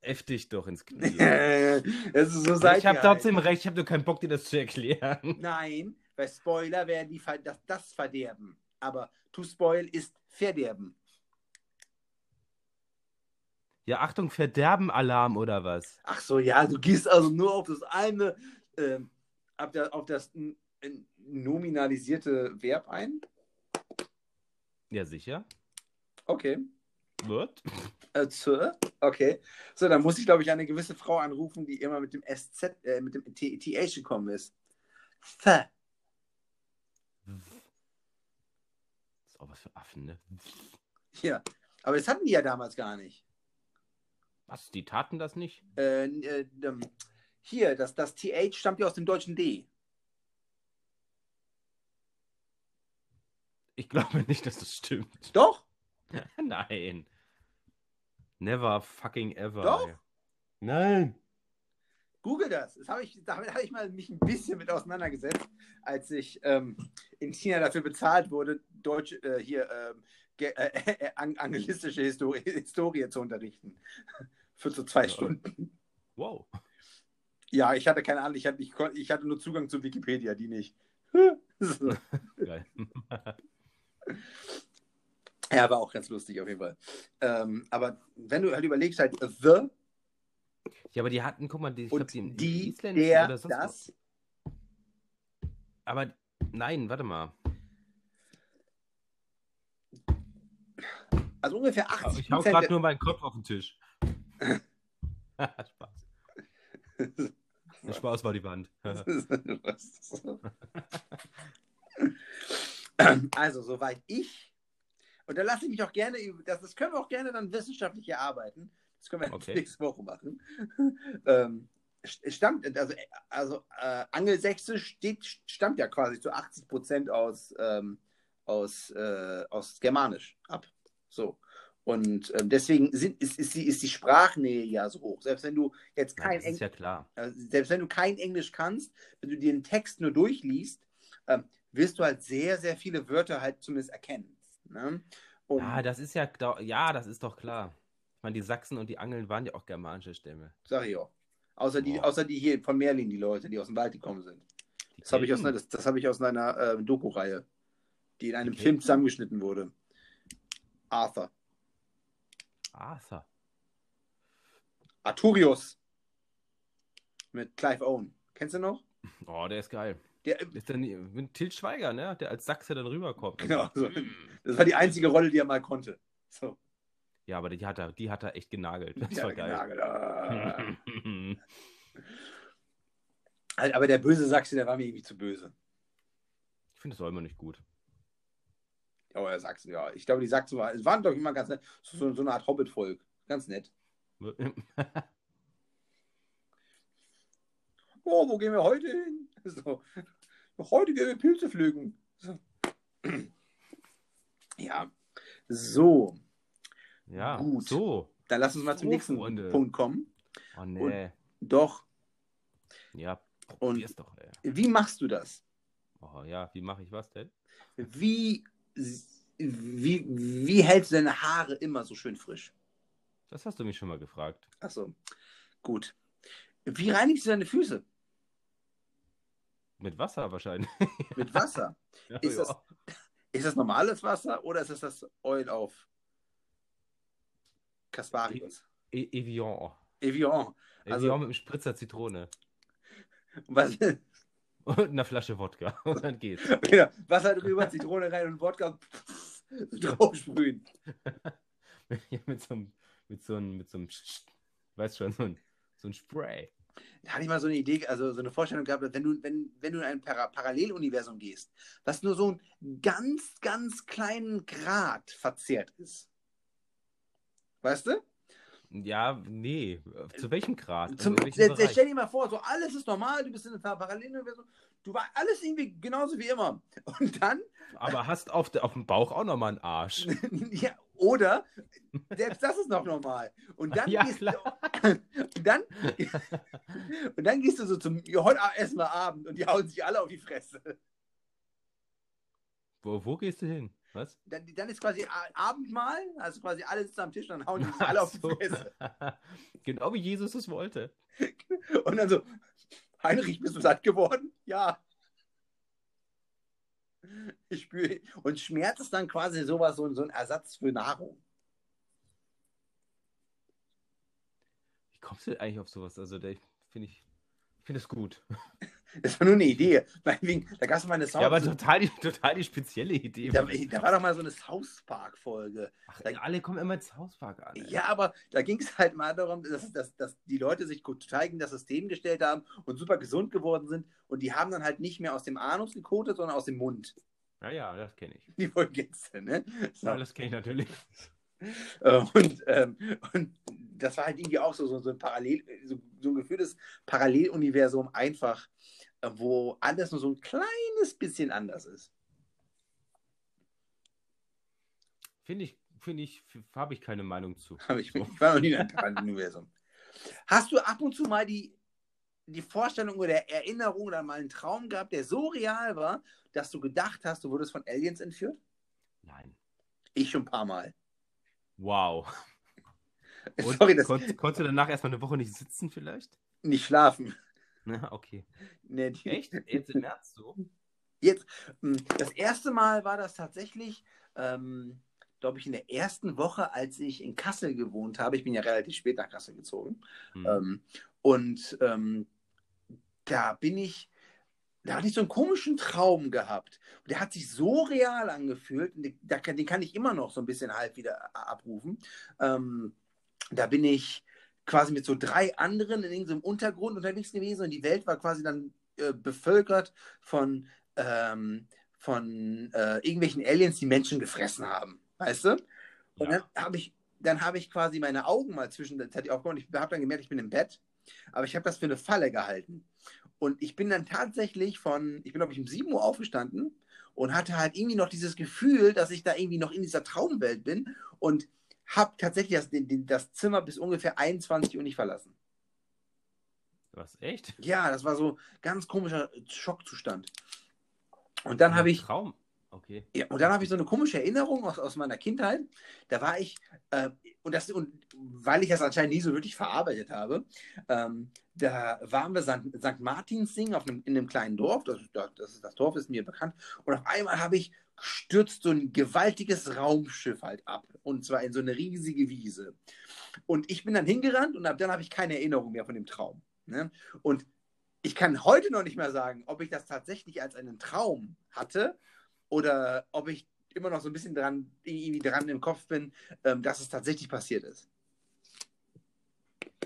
S3: F dich doch ins Knie.
S4: das ist so
S3: ich habe trotzdem recht, ich habe nur keinen Bock, dir das zu erklären.
S4: Nein, bei Spoiler werden die das, das Verderben. Aber to spoil ist Verderben.
S3: Ja, Achtung, Verderben-Alarm oder was?
S4: Ach so, ja, du gehst also nur auf das eine, ähm, auf, der, auf das nominalisierte Verb ein.
S3: Ja, sicher.
S4: Okay.
S3: Wird?
S4: Äh, zu, okay. So, dann muss ich, glaube ich, eine gewisse Frau anrufen, die immer mit dem SZ, äh, mit dem TH gekommen ist. Th.
S3: ist auch was für Affen, ne?
S4: Ja. Aber das hatten die ja damals gar nicht.
S3: Was? Die taten das nicht?
S4: Äh, äh, ähm, hier, das, das TH stammt ja aus dem deutschen D.
S3: Ich glaube nicht, dass das stimmt.
S4: Doch?
S3: Nein. Never fucking ever.
S4: Doch.
S3: Nein.
S4: Google das. das hab ich, damit habe ich mal mich ein bisschen mit auseinandergesetzt, als ich ähm, in China dafür bezahlt wurde, Deutsch, äh, hier ähm, äh, äh, ang anglistische Historie, Historie zu unterrichten. Für so zwei
S3: Ja.
S4: Stunden.
S3: Wow.
S4: Ja, ich hatte keine Ahnung, ich hatte, ich, ich hatte nur Zugang zu Wikipedia, die nicht. so.
S3: Geil.
S4: Ja, war auch ganz lustig auf jeden Fall. Ähm, aber wenn du halt überlegst, halt The
S3: Ja, aber die hatten, guck mal, die, ich glaube, die, die Isländischen
S4: der,
S3: oder sonst was.
S4: das.
S3: Aber nein, warte mal.
S4: Also ungefähr 80
S3: Ich hau gerade nur meinen Kopf auf den Tisch. Spaß. Der Spaß war die Wand.
S4: Also, soweit ich, und da lasse ich mich auch gerne, das, das können wir auch gerne dann wissenschaftlich erarbeiten. Das können wir
S3: Okay.
S4: nächste Woche machen. ähm, stammt, also, also äh, Angelsächsisch steht, stammt ja quasi zu 80 Prozent aus, ähm, aus, äh, aus Germanisch ab. So. Und ähm, deswegen sind, ist, ist, die, ist die Sprachnähe ja so hoch. Selbst wenn du jetzt
S3: Ja,
S4: kein
S3: das ist ja
S4: also selbst wenn du kein Englisch kannst, wenn du dir den Text nur durchliest, ähm, wirst du halt sehr, sehr viele Wörter halt zumindest erkennen. Ne? Und
S3: Ja, das ist ja, ja, das ist doch klar. Ich meine, die Sachsen und die Angeln waren ja auch germanische Stämme.
S4: sag ich auch. Außer die,
S3: Boah.
S4: außer die hier von Merlin, die Leute, die aus dem Wald gekommen sind.
S3: Die
S4: Das habe ich aus, das, das habe ich aus einer äh, Doku-Reihe, die in einem
S3: Die
S4: Film
S3: Kelten?
S4: zusammengeschnitten wurde. Arthur.
S3: Arthur.
S4: Arturius. Mit Clive Owen. Kennst du noch?
S3: Oh, der ist geil.
S4: Der,
S3: Ist dann mit Til Schweiger, ne? Der als Sachse dann rüberkommt.
S4: genau, so. das war die einzige Rolle, die er mal konnte. So.
S3: Ja, aber die hat er, die hat er echt genagelt. Das
S4: Ja,
S3: war geil.
S4: genagelt. Ah. Halt, Aber der böse Sachse, der war mir irgendwie zu böse.
S3: ich finde, das war immer nicht gut.
S4: Ja, der Sachsen, ja. Ich glaube, die Sachsen waren, es waren doch immer ganz nett. So, so eine Art Hobbit-Volk. Ganz nett. Oh, wo gehen wir heute hin? So. Heute gehen wir Pilze pflügen. So. Ja. So,
S3: ja,
S4: Gut.
S3: so.
S4: dann lass uns mal zum
S3: So,
S4: nächsten
S3: Freunde.
S4: Punkt kommen.
S3: Oh, nee.
S4: Doch,
S3: ja,
S4: und
S3: doch,
S4: wie machst du das?
S3: Oh, ja, wie mache ich was denn?
S4: Wie, wie, wie hältst du deine Haare immer so schön frisch?
S3: Das hast du mich schon mal gefragt.
S4: Achso, gut. Wie reinigst du deine Füße?
S3: Mit Wasser wahrscheinlich.
S4: Mit Wasser.
S3: Ja,
S4: Ist das-
S3: ja.
S4: Ist das normales Wasser oder ist das das Oil auf Kasparius?
S3: E Evian.
S4: Evian. Also-
S3: Evian mit einem Spritzer Zitrone.
S4: Was,
S3: Und einer Flasche Wodka. Und dann geht's.
S4: genau, Wasser drüber, Zitrone rein und Wodka draufsprühen.
S3: Mit so einem, mit so einem, mit so einem, weißt schon, so ein, so ein Spray.
S4: Da hatte ich mal so eine Idee, also so eine Vorstellung gehabt, wenn du, wenn, wenn du in ein Para Paralleluniversum gehst, was nur so einen ganz, ganz kleinen Grad verzerrt ist. Weißt du?
S3: Ja, nee. Zu welchem Grad?
S4: Zum,
S3: also, welchem
S4: jetzt, stell dir mal vor, so alles ist normal, du bist in einem Paralleluniversum, du war alles irgendwie genauso wie immer. Und dann,
S3: Aber hast auf, de, auf dem Bauch auch nochmal einen Arsch.
S4: ja, oder selbst das ist noch normal. Und dann
S3: Ja,
S4: gehst du, und dann, und dann gehst du so zum heute essen wir Abend und die hauen sich alle auf die Fresse.
S3: Wo, wo gehst du hin? Was?
S4: Dann, dann ist quasi Abendmahl, also quasi alle sitzen am Tisch und dann hauen die sich alle auf die
S3: so.
S4: Fresse.
S3: genau wie Jesus es wollte.
S4: Und dann so, Heinrich, bist du satt geworden? Ja. Ich spüre. Und Schmerz ist dann quasi sowas, so, so ein Ersatz für Nahrung.
S3: Wie kommst du eigentlich auf sowas? Also, finde ich, finde es gut.
S4: Das war nur eine Idee. Meinetwegen, da gab es mal eine South
S3: Ja, aber total die, total die spezielle Idee.
S4: da, da war doch mal so eine South Park-Folge.
S3: Ach, alle kommen immer ins Hauspark an. ey.
S4: Ja, aber da ging es halt mal darum, dass, dass, dass die Leute sich gut total gegen das System gestellt haben und super gesund geworden sind. Und die haben dann halt nicht mehr aus dem Anus gekotet, sondern aus dem Mund.
S3: Ja, ja, das kenne ich.
S4: Die Folge kennst du, ne? So.
S3: Ja, das kenne ich natürlich.
S4: Äh, Und, ähm, und das war halt irgendwie auch so, so, so ein Parallel, so, so ein gefühltes Paralleluniversum einfach, wo alles nur so ein kleines bisschen anders ist.
S3: Finde ich, finde ich, habe ich keine Meinung zu.
S4: Aber ich, ich war noch nie in einem Paralleluniversum. Hast du ab und zu mal die, die Vorstellung oder Erinnerung oder mal einen Traum gehabt, der so real war, dass du gedacht hast, du wurdest von Aliens entführt?
S3: Nein.
S4: Ich schon ein paar Mal.
S3: Wow. Und
S4: Sorry, das
S3: konnt, konntest du danach erstmal eine Woche nicht sitzen vielleicht?
S4: nicht schlafen.
S3: Na, okay.
S4: Nee, die,
S3: Echt? Jetzt im März so?
S4: Jetzt, mh, das erste Mal war das tatsächlich, ähm, glaube ich, in der ersten Woche, als ich in Kassel gewohnt habe. Ich bin ja relativ spät nach Kassel gezogen.
S3: Hm.
S4: Ähm, und ähm, da bin ich, da hatte ich so einen komischen Traum gehabt. Und der hat sich so real angefühlt, und den, den kann ich immer noch so ein bisschen halb wieder abrufen. Ähm, da bin ich quasi mit so drei anderen in irgendeinem Untergrund unterwegs gewesen und die Welt war quasi dann äh, bevölkert von, ähm, von äh, irgendwelchen Aliens, die Menschen gefressen haben. Weißt du? Und
S3: Ja.
S4: dann habe ich, dann habe ich quasi meine Augen mal zwischen, das hatte ich aufgemacht, ich habe dann gemerkt, ich bin im Bett, aber ich habe das für eine Falle gehalten. Und ich bin dann tatsächlich von, ich bin glaube ich um 7 Uhr aufgestanden und hatte halt irgendwie noch dieses Gefühl, dass ich da irgendwie noch in dieser Traumwelt bin und habe tatsächlich das, das Zimmer bis ungefähr 21 Uhr nicht verlassen.
S3: Was, echt?
S4: Ja, das war so ganz komischer Schockzustand. Und dann habe ich,
S3: Traum. Okay.
S4: Ja, und dann habe ich so eine komische Erinnerung aus, aus meiner Kindheit. Da war ich, äh, und, das, und weil ich das anscheinend nie so wirklich verarbeitet habe, ähm, da waren wir St. St. Martins singen auf einem, in einem kleinen Dorf. Das, das, das Dorf ist mir bekannt. Und auf einmal habe ich stürzt so ein gewaltiges Raumschiff halt ab. Und zwar in so eine riesige Wiese. Und ich bin dann hingerannt und ab dann habe ich keine Erinnerung mehr von dem Traum. Ne? Und ich kann heute noch nicht mehr sagen, ob ich das tatsächlich als einen Traum hatte oder ob ich immer noch so ein bisschen dran, irgendwie dran im Kopf bin, ähm, dass es tatsächlich passiert ist.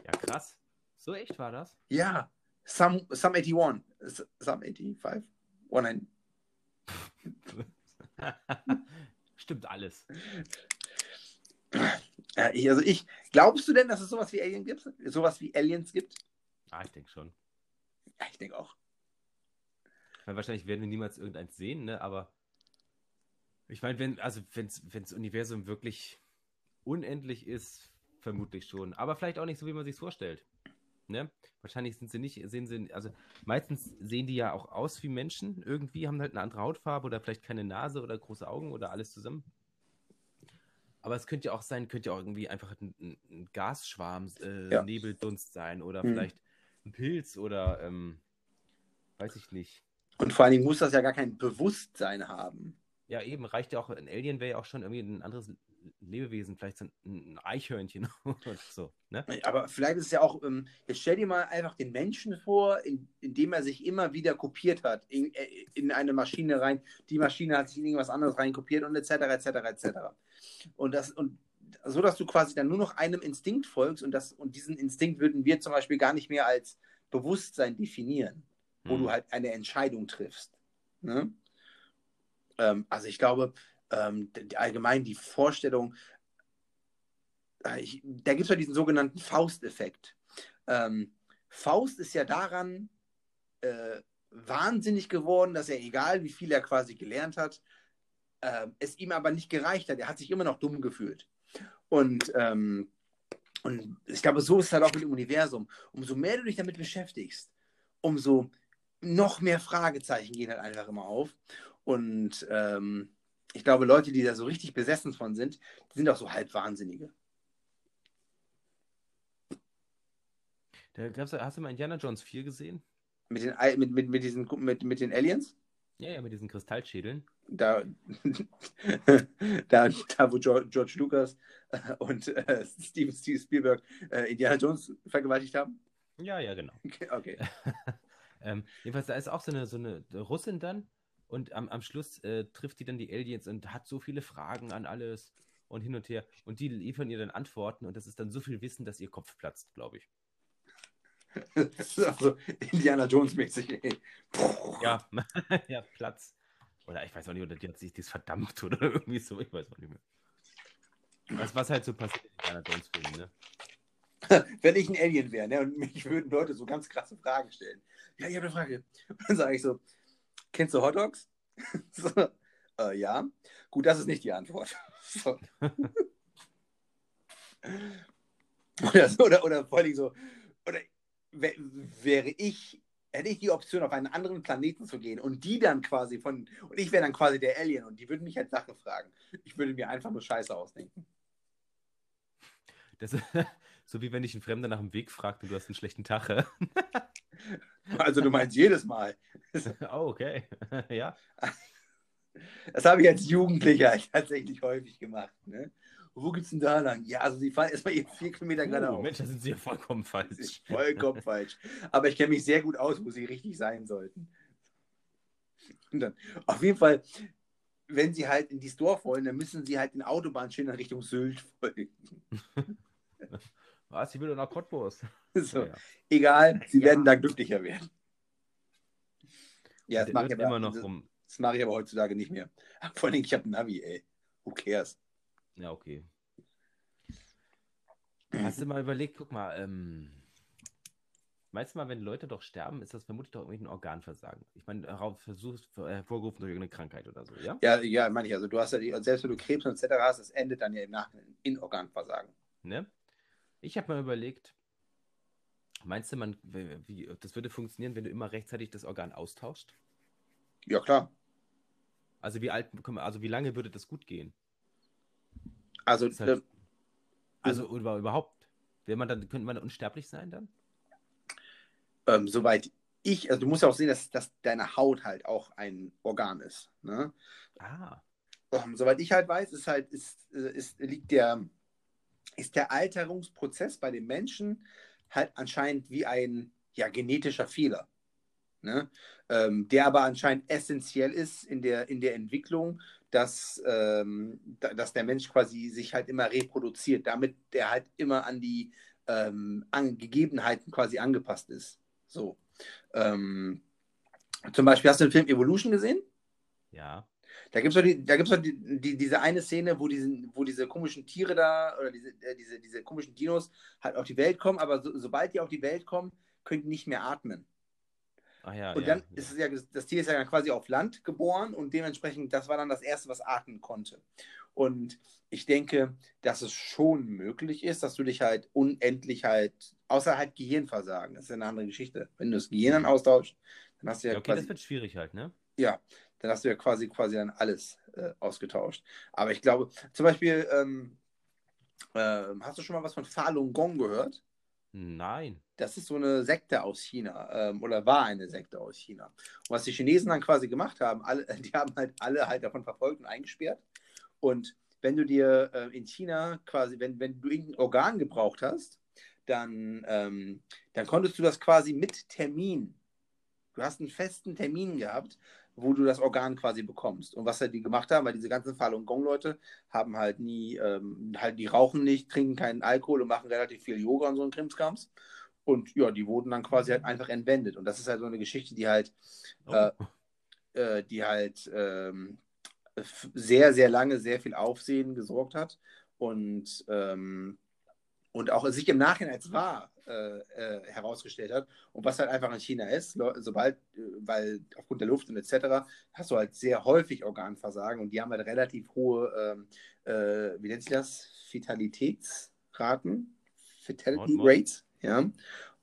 S3: Ja, krass. So echt war das?
S4: Ja, Sum, Sum 81. S- Sum 85. 19.
S3: Stimmt alles.
S4: Ich, also ich, glaubst du denn, dass es sowas wie Aliens gibt? Sowas wie Aliens gibt?
S3: Ah, ich denke schon.
S4: Ja, ich denke auch.
S3: Weil wahrscheinlich werden wir niemals irgendeins sehen, ne? Aber ich meine, wenn, also wenn's, wenn's Universum wirklich unendlich ist, vermutlich schon. Aber vielleicht auch nicht so, wie man sich vorstellt. Ne? Wahrscheinlich sind sie nicht, sehen sie, also meistens sehen die ja auch aus wie Menschen irgendwie, haben halt eine andere Hautfarbe oder vielleicht keine Nase oder große Augen oder alles zusammen. Aber es könnte ja auch sein, könnte ja auch irgendwie einfach ein, ein, Gasschwarm, äh,
S4: Ja.
S3: Nebeldunst sein oder
S4: Hm.
S3: vielleicht ein Pilz oder ähm, weiß ich nicht.
S4: Und vor allen Dingen muss das ja gar kein Bewusstsein haben.
S3: Ja, eben, reicht ja auch, ein Alien wäre ja auch schon irgendwie ein anderes Lebewesen, vielleicht so ein, Eichhörnchen oder so, ne?
S4: Aber vielleicht ist es ja auch, ähm, jetzt stell dir mal einfach den Menschen vor, in, indem er sich immer wieder kopiert hat in, äh, in eine Maschine rein. Die Maschine hat sich in irgendwas anderes reinkopiert und etc. etc. etc. Und das und so, dass du quasi dann nur noch einem Instinkt folgst und das und diesen Instinkt würden wir zum Beispiel gar nicht mehr als Bewusstsein definieren, wo
S3: Hm.
S4: du halt eine Entscheidung triffst. Ne? Ähm, also ich glaube, ähm, allgemein die Vorstellung, äh, ich, da gibt es ja diesen sogenannten Faust-Effekt. Ähm, Faust ist ja daran äh, wahnsinnig geworden, dass er, egal wie viel er quasi gelernt hat, äh, es ihm aber nicht gereicht hat. Er hat sich immer noch dumm gefühlt. Und, ähm, und ich glaube, so ist es halt auch mit dem Universum. Umso mehr du dich damit beschäftigst, umso noch mehr Fragezeichen gehen halt einfach immer auf. Und ähm, ich glaube, Leute, die da so richtig besessen von sind, die sind auch so halb Wahnsinnige.
S3: Da gab's, hast du mal Indiana Jones 4 gesehen?
S4: Mit den, mit, mit, mit, diesen, mit, mit den Aliens?
S3: Ja, ja, mit diesen Kristallschädeln.
S4: Da, da, da wo George, Lucas äh, und äh, Steven, Spielberg äh, Indiana Jones vergewaltigt haben?
S3: Ja, ja, genau.
S4: Okay.
S3: ähm, jedenfalls, da ist auch so eine, so eine Russin dann und am, am Schluss äh, trifft die dann die Aliens und hat so viele Fragen an alles und hin und her. Und die liefern ihr dann Antworten und das ist dann so viel Wissen, dass ihr Kopf platzt, glaube ich.
S4: Das ist also Indiana Jones mäßig. ey.
S3: Ja, ja, Platz. Oder ich weiß auch nicht, oder die hat sich das verdammt oder irgendwie so, ich weiß auch nicht mehr. Was, was halt so passiert in Indiana Jones Filmen, ne?
S4: Wenn ich ein Alien wäre ne, und mich würden Leute so ganz krasse Fragen stellen. Ja, ich habe eine Frage. Und dann sage ich so, kennst du Hot Dogs? so, äh, ja. Gut, das ist nicht die Antwort. Oder, so, oder, oder vor allem so, oder wär, wäre ich, hätte ich die Option, auf einen anderen Planeten zu gehen und die dann quasi von, und ich wäre dann quasi der Alien und die würden mich halt Sachen fragen. Ich würde mir einfach nur Scheiße ausdenken.
S3: Das, so wie wenn dich ein Fremder nach dem Weg fragt und du hast einen schlechten Tag.
S4: Also du meinst jedes Mal.
S3: oh, okay. ja.
S4: Das habe ich als Jugendlicher tatsächlich häufig gemacht. Ne? Wo geht's denn da lang? Ja, also sie fahren erstmal eben vier Kilometer
S3: Oh,
S4: geradeaus.
S3: Mensch, da sind sie ja vollkommen falsch.
S4: vollkommen falsch. Aber ich kenne mich sehr gut aus, wo sie richtig sein sollten. Und dann, auf jeden Fall, wenn sie halt in dieses Dorf wollen, dann müssen sie halt den Autobahnschildern Richtung Sylt folgen.
S3: Was? Ich will doch nach Cottbus.
S4: So,
S3: Ja.
S4: Egal, sie
S3: Ja.
S4: werden da glücklicher werden. Ja, das mache ich, aber-
S3: immer noch
S4: das,
S3: rum.
S4: das mache ich aber heutzutage nicht mehr. Vor allem, ich habe ein Navi, ey. Who cares?
S3: Ja, okay. Hast du mal überlegt, guck mal, ähm, meinst du mal, wenn Leute doch sterben, ist das vermutlich doch irgendwie ein Organversagen? Ich meine, darauf versucht, hervorgerufen durch irgendeine Krankheit oder so, ja?
S4: Ja, ja, meine ich. Also du hast ja, die, selbst wenn du Krebs und etc. hast, das endet dann ja im Nachhinein in Organversagen.
S3: Ne? Ich habe mal überlegt, meinst du, man, wie, das würde funktionieren, wenn du immer rechtzeitig das Organ austauscht?
S4: Ja, klar.
S3: Also wie alt, also wie lange würde das gut gehen?
S4: Also,
S3: Ist halt-
S4: äh,
S3: Also oder überhaupt? Wäre man dann, könnte man unsterblich sein dann?
S4: ähm, soweit ich, also du musst ja auch sehen, dass, dass deine Haut halt auch ein Organ ist. Ne?
S3: Ah,
S4: Ähm, soweit ich halt weiß, ist halt, ist, äh, ist, liegt der, ist der Alterungsprozess bei den Menschen halt anscheinend wie ein ja, genetischer Fehler. Ne? Ähm, der aber anscheinend essentiell ist in der, in der Entwicklung, dass, ähm, da, dass der Mensch quasi sich halt immer reproduziert, damit der halt immer an die ähm, an Gegebenheiten quasi angepasst ist. So. Ähm, zum Beispiel, hast du den Film Evolution gesehen?
S3: ja.
S4: Da gibt es doch, die, da gibt's doch die, die, diese eine Szene, wo, diesen, wo diese komischen Tiere da oder diese, äh, diese, diese komischen Dinos halt auf die Welt kommen, aber so, sobald die auf die Welt kommen, können die nicht mehr atmen.
S3: Ah ja,
S4: und
S3: ja.
S4: dann ist es ja, das Tier ist ja dann quasi auf Land geboren und dementsprechend, das war dann das erste, was atmen konnte. Und ich denke, dass es schon möglich ist, dass du dich halt unendlich halt, außer halt Gehirnversagen, das ist ja eine andere Geschichte. Wenn du das Gehirn dann austauschst, dann hast du ja,
S3: ja, okay, das wird schwierig halt, ne?
S4: Ja, dann hast du ja quasi quasi dann alles äh, ausgetauscht. Aber ich glaube, zum Beispiel, ähm, ähm, hast du schon mal was von Falun Gong gehört?
S3: Nein.
S4: Das ist so eine Sekte aus China ähm, oder war eine Sekte aus China. Und was die Chinesen dann quasi gemacht haben, alle, die haben halt alle halt davon verfolgt und eingesperrt. Und wenn du dir äh, in China quasi, wenn, wenn du irgendein Organ gebraucht hast, dann, ähm, dann konntest du das quasi mit Termin. Du hast einen festen Termin gehabt, wo du das Organ quasi bekommst. Und was halt die gemacht haben, weil diese ganzen Falun Gong-Leute haben halt nie, ähm, halt die rauchen nicht, trinken keinen Alkohol und machen relativ viel Yoga und so ein Krimskrams. Und ja, die wurden dann quasi halt einfach entwendet. Und das ist halt so eine Geschichte, die halt,
S3: Oh.
S4: äh, äh, die halt ähm, sehr, sehr lange sehr viel Aufsehen gesorgt hat und, ähm, und auch sich im Nachhinein als wahr äh, äh, herausgestellt hat. Und was halt einfach in China ist, sobald, äh, weil aufgrund der Luft und etc., hast du halt sehr häufig Organversagen und die haben halt relativ hohe, ähm, äh, wie nennt sich das? Vitalitätsraten? Fatality. Rates, ja.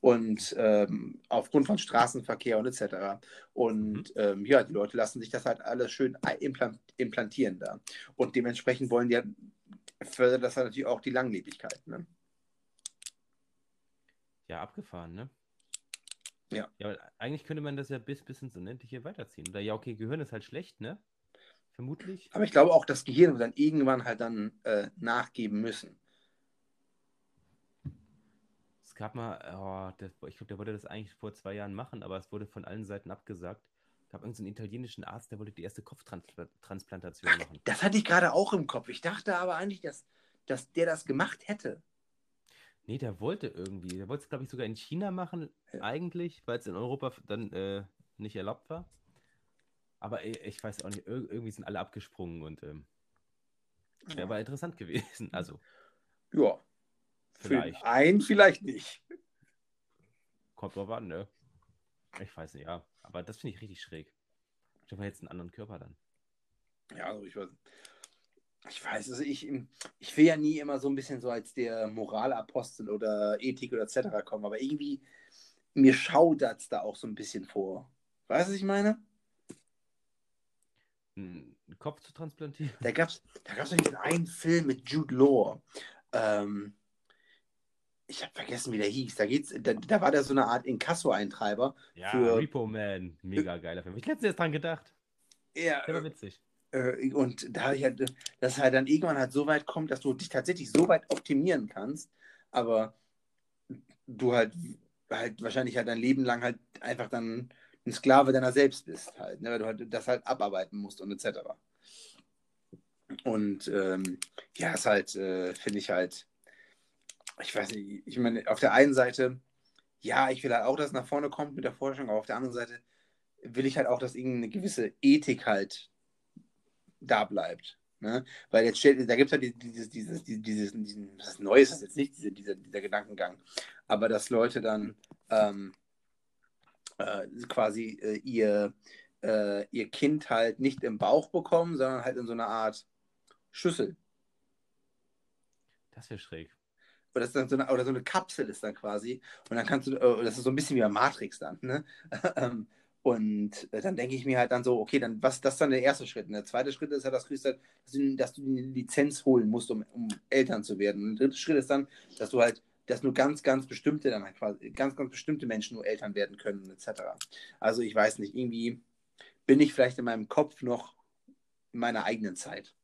S4: Und ähm, aufgrund von Straßenverkehr und etc. Und ähm, ja, die Leute lassen sich das halt alles schön implantieren da. Und dementsprechend wollen die, halt- fördert das halt natürlich auch die Langlebigkeit. Ne?
S3: Ja, abgefahren, ne?
S4: Ja.
S3: Ja, aber eigentlich könnte man das ja bis, bis ins Unendliche weiterziehen. Oder ja, okay, Gehirn ist halt schlecht, ne? Vermutlich.
S4: Aber ich glaube auch, das Gehirn wird dann irgendwann halt dann äh, nachgeben müssen.
S3: Es gab mal, oh, das, ich glaube, der wollte das eigentlich vor zwei Jahren machen, aber es wurde von allen Seiten abgesagt. Es gab irgendeinen italienischen Arzt, der wollte die erste Kopftransplantation machen.
S4: Das hatte ich gerade auch im Kopf. Ich dachte aber eigentlich, dass, dass der das gemacht hätte.
S3: Nee, der wollte irgendwie. Der wollte es, glaube ich, sogar in China machen,
S4: Ja.
S3: eigentlich, weil es in Europa dann äh, nicht erlaubt war. Aber ich, ich weiß auch nicht, ir irgendwie sind alle abgesprungen und ähm, wäre aber interessant gewesen. Also,
S4: Ja. Für
S3: Vielleicht.
S4: einen vielleicht nicht.
S3: kommt drauf an, ne? Ich weiß nicht, ja. Aber das finde ich richtig schräg. Ich habe jetzt einen anderen Körper dann.
S4: Ja, also ich weiß. Ich weiß, also ich, ich will ja nie immer so ein bisschen so als der Moralapostel oder Ethik oder etc. kommen, aber irgendwie mir schaudert es da auch so ein bisschen vor. Weißt du, was ich meine?
S3: Einen Kopf zu transplantieren?
S4: Da gab es da gab's doch diesen einen Film mit Jude Law. Ähm, ich habe vergessen, wie der hieß. Da, geht's, da, da war der so eine Art Inkasso-Eintreiber.
S3: Ja,
S4: Für-
S3: Repo Man. Mega geiler Film. Ich letztens erst dran gedacht.
S4: Ja,
S3: Der war witzig.
S4: Äh, und da ich halt, dass halt dann irgendwann halt so weit kommt, dass du dich tatsächlich so weit optimieren kannst, aber du halt, halt wahrscheinlich halt dein Leben lang halt einfach dann ein Sklave deiner selbst bist halt, ne? weil du halt das halt abarbeiten musst und etc. Und ähm, ja, ist halt, äh, finde ich halt, ich weiß nicht, ich meine, auf der einen Seite, ja, ich will halt auch, dass es nach vorne kommt mit der Forschung, aber auf der anderen Seite will ich halt auch, dass irgendeine gewisse Ethik halt da bleibt. Ne? Weil jetzt steht, da gibt es halt dieses, dieses, dieses, dieses, diesen, was Neues ist jetzt nicht, diese, dieser, dieser Gedankengang. Aber dass Leute dann ähm, äh, quasi äh, ihr, äh, ihr Kind halt nicht im Bauch bekommen, sondern halt in so einer Art Schüssel.
S3: Das wäre schräg.
S4: Oder, so eine, oder so eine Kapsel ist dann quasi. Und dann kannst du, äh, das ist so ein bisschen wie bei Matrix dann. Ne? Und äh, dann denke ich mir halt dann so, okay, dann was das ist dann der erste Schritt. Und der zweite Schritt ist ja, dass du, halt, dass du, dass du eine Lizenz holen musst, um, um Eltern zu werden. Und der dritte Schritt ist dann, dass du halt, dass nur ganz, ganz bestimmte dann halt quasi, ganz, ganz bestimmte Menschen nur Eltern werden können, etc. Also ich weiß nicht, irgendwie bin ich vielleicht in meinem Kopf noch in meiner eigenen Zeit.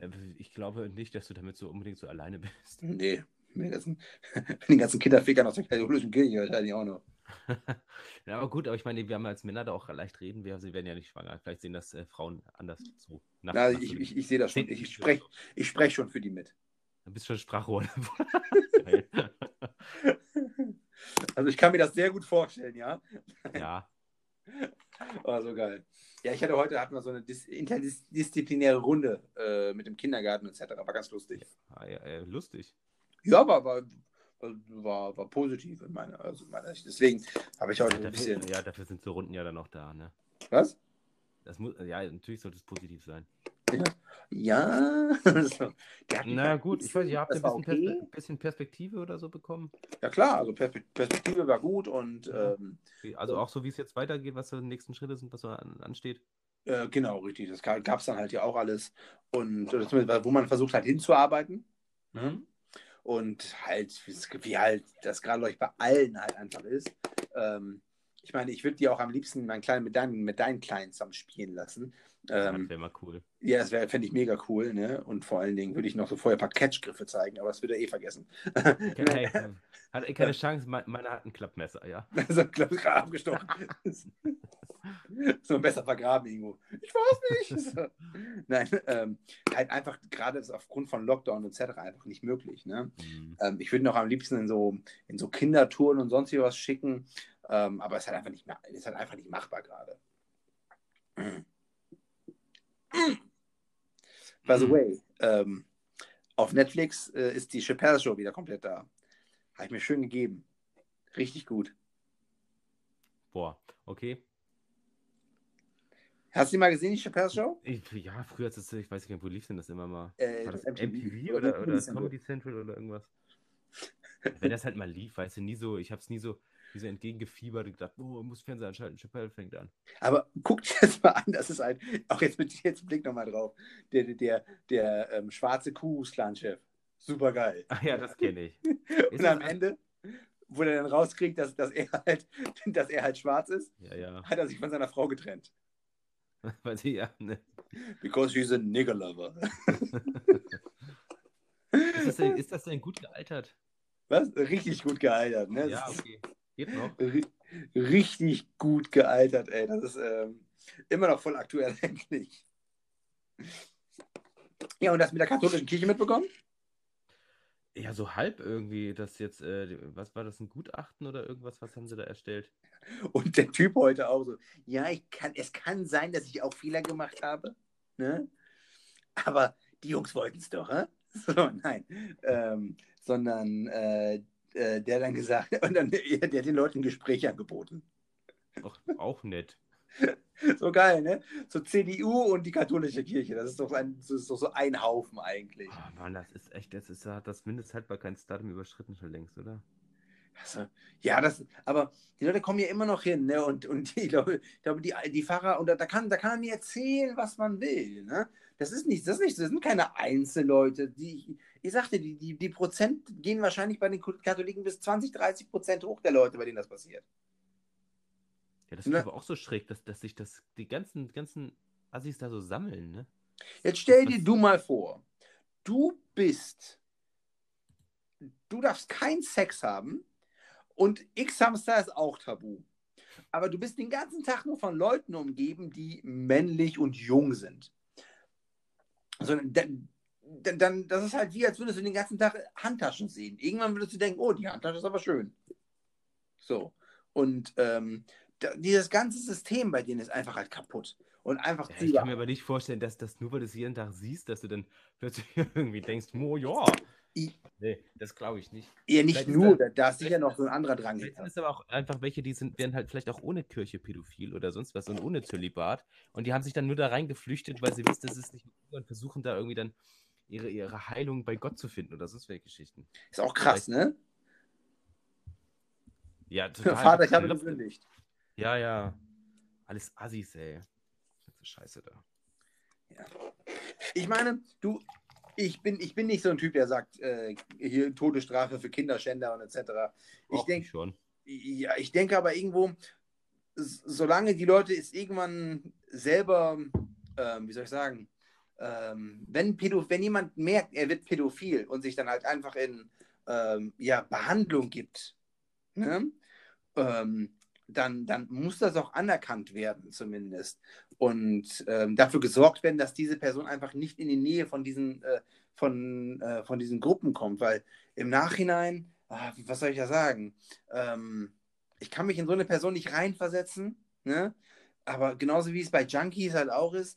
S3: Äh, Ich glaube nicht, dass du damit so unbedingt so alleine bist.
S4: Nee, mit den ganzen, mit den ganzen Kinderfickern aus der katholischen Kirche wahrscheinlich auch noch.
S3: ja, aber gut, aber ich meine, wir haben als Männer da auch leicht reden, wir, sie werden ja nicht schwanger. Vielleicht sehen das äh, Frauen anders so. Nach,
S4: Na,
S3: nach
S4: ich,
S3: so
S4: ich, ich sehe das schon. Ich spreche ich sprech schon für die mit.
S3: Du bist schon Sprachrohr.
S4: Also ich kann mir das sehr gut vorstellen, ja.
S3: ja,
S4: Oh, so geil. Ja, ich hatte heute hatten wir so eine dis interdisziplinäre Runde äh, mit dem Kindergarten etc. War ganz lustig.
S3: ja äh, lustig.
S4: Ja, aber war, war, war positiv in meiner, also in meiner Sicht. Deswegen habe ich heute
S3: Ja
S4: ein
S3: dafür,
S4: bisschen.
S3: ja, dafür sind so Runden ja dann auch da, ne?
S4: Was?
S3: Das muss, ja, natürlich sollte es positiv sein.
S4: Ja. hat mich
S3: Na gut, ich weiß, ihr habt ein bisschen,
S4: okay.
S3: Perspe bisschen Perspektive oder so bekommen.
S4: Ja klar, also Perspe- Perspektive war gut und
S3: Ja.
S4: ähm,
S3: Also auch so, wie es jetzt weitergeht, was so die nächsten Schritte sind, was so an, ansteht.
S4: Äh, genau, richtig. Das gab es dann halt ja auch alles. Und zumindest, wo man versucht halt hinzuarbeiten. Ne? Und halt, wie- halt das gerade euch bei allen halt einfach ist. Ähm, ich meine, ich würde die auch am liebsten meinen kleinen, mit, deinen, mit deinen Kleinen zusammen spielen lassen. Ähm,
S3: das wäre mal cool.
S4: ja, das fände ich mega cool, ne? Und vor allen Dingen würde ich noch so vorher ein paar Catchgriffe zeigen, aber das würde er eh vergessen.
S3: Hey, hat eh keine Chance, me- meiner hat ein Klappmesser, ja.
S4: Glaube ich, gerade abgestochen. so besser vergraben irgendwo. Ich weiß nicht. So. Nein, ähm, halt einfach gerade ist aufgrund von Lockdown etc. einfach nicht möglich. Ne?
S3: Mhm.
S4: Ähm, ich würde noch am liebsten in so, in so Kindertouren und sonst was schicken, ähm, aber es ist halt einfach nicht, mehr, ist halt einfach nicht machbar gerade. By the
S3: Mhm.
S4: way, ähm, auf Netflix äh, ist die Chappelle Show wieder komplett da. Habe ich mir schön gegeben. Richtig gut.
S3: Boah, okay.
S4: Hast du die mal gesehen, die Chappelle Show?
S3: Ich, ja, früher, als es, ich weiß nicht, wo lief denn das immer mal?
S4: Äh,
S3: War das
S4: MTV
S3: MTV
S4: oder
S3: oder,
S4: Comedy Central?
S3: Comedy Central oder irgendwas? Wenn das halt mal lief, weißt du, nie so, ich hab's nie so, nie so entgegengefiebert und gedacht, oh, muss Fernseher anschalten, Chappelle fängt an.
S4: Aber guck dir das mal an, das ist ein, auch jetzt mit jetzt Blick nochmal drauf, der, der, der, der ähm, schwarze Kuhs-Clan-Chef. Super geil.
S3: Ach ja, das kenne ich.
S4: Und am Ende, wo er dann rauskriegt, dass, dass, er halt, dass er halt schwarz ist,
S3: Ja, ja.
S4: hat er sich von seiner Frau getrennt.
S3: Weil sie, ja, ne.
S4: Because she's a nigger lover.
S3: ist, das denn, ist das denn gut gealtert?
S4: Was? Richtig gut gealtert, ne?
S3: Ja, okay. Geht noch.
S4: ri- Richtig gut gealtert, ey. Das ist ähm, immer noch voll aktuell eigentlich. Ja, und das mit der katholischen Kirche mitbekommen?
S3: Ja, so halb irgendwie, das jetzt, äh, was war das, ein Gutachten oder irgendwas, was haben sie da erstellt?
S4: Und der Typ heute auch so, ja, ich kann, es kann sein, dass ich auch Fehler gemacht habe, ne? aber die Jungs wollten es doch, hä? So, nein. Ähm, sondern äh, äh, der dann gesagt, und dann, der hat den Leuten ein Gespräch angeboten.
S3: Auch, auch nett.
S4: So geil, ne? So CDU und die katholische Kirche, das ist doch, ein, das ist doch so ein Haufen eigentlich.
S3: Oh Mann, das ist echt, das ist, hat das Mindesthaltbarkeitsdatum überschritten schon längst, oder?
S4: Also, ja, das, aber die Leute kommen ja immer noch hin, ne? Und, und ich glaube, ich glaube, die, die Pfarrer, und da, da, kann, da kann man mir erzählen, was man will, ne? Das ist nicht, das ist nicht, das sind keine Einzelleute. Die, ich sagte, die, die, die Prozent gehen wahrscheinlich bei den Katholiken bis 20, 30 Prozent hoch der Leute, bei denen das passiert.
S3: Ja, das ist
S4: Ne?
S3: aber auch so schräg, dass, dass sich das, die ganzen, ganzen Assis da so sammeln, ne?
S4: Jetzt stell dir du mal vor, du bist, du darfst keinen Sex haben und X-Hamster ist auch tabu. Aber du bist den ganzen Tag nur von Leuten umgeben, die männlich und jung sind. So, dann, dann, das ist halt wie, als würdest du den ganzen Tag Handtaschen sehen. Irgendwann würdest du denken, oh, die Handtasche ist aber schön. So. Und ähm, da, dieses ganze System bei denen ist einfach halt kaputt. Und einfach
S3: Ja, ich kann mir aber nicht vorstellen, dass das nur, weil du es jeden Tag siehst, dass du dann plötzlich irgendwie denkst, oh ja. Nee, das glaube ich nicht.
S4: Ja, nicht
S3: Vielleicht ist
S4: nur,
S3: da-
S4: da, ist sicher noch so ein anderer Drang hinter.
S3: es aber auch einfach welche, die sind, werden halt vielleicht auch ohne Kirche pädophil oder sonst was und ohne Zölibat. Und die haben sich dann nur da reingeflüchtet, weil sie wissen, das ist nicht und versuchen da irgendwie dann ihre, ihre Heilung bei Gott zu finden oder sonst welche Geschichten.
S4: Ist auch krass, ne?
S3: Ja, total.
S4: Vater, ich habe gesündigt.
S3: Ja, ja. Alles Assis, ey. Ganze Scheiße da.
S4: Ich meine, du, ich bin, ich bin nicht so ein Typ, der sagt, äh, hier Todesstrafe für Kinderschänder und etc. Ich denke,
S3: schon.
S4: ja, ich denke aber irgendwo, solange die Leute es irgendwann selber, ähm, wie soll ich sagen, ähm, wenn, wenn jemand merkt, er wird pädophil und sich dann halt einfach in ähm, ja, Behandlung gibt, ne? ähm, dann, dann muss das auch anerkannt werden, zumindest. Und ähm, dafür gesorgt werden, dass diese Person einfach nicht in die Nähe von diesen, äh, von, äh, von diesen Gruppen kommt, weil im Nachhinein, ah, was soll ich da sagen? Ähm, ich kann mich in so eine Person nicht reinversetzen, ne? aber genauso wie es bei Junkies halt auch ist,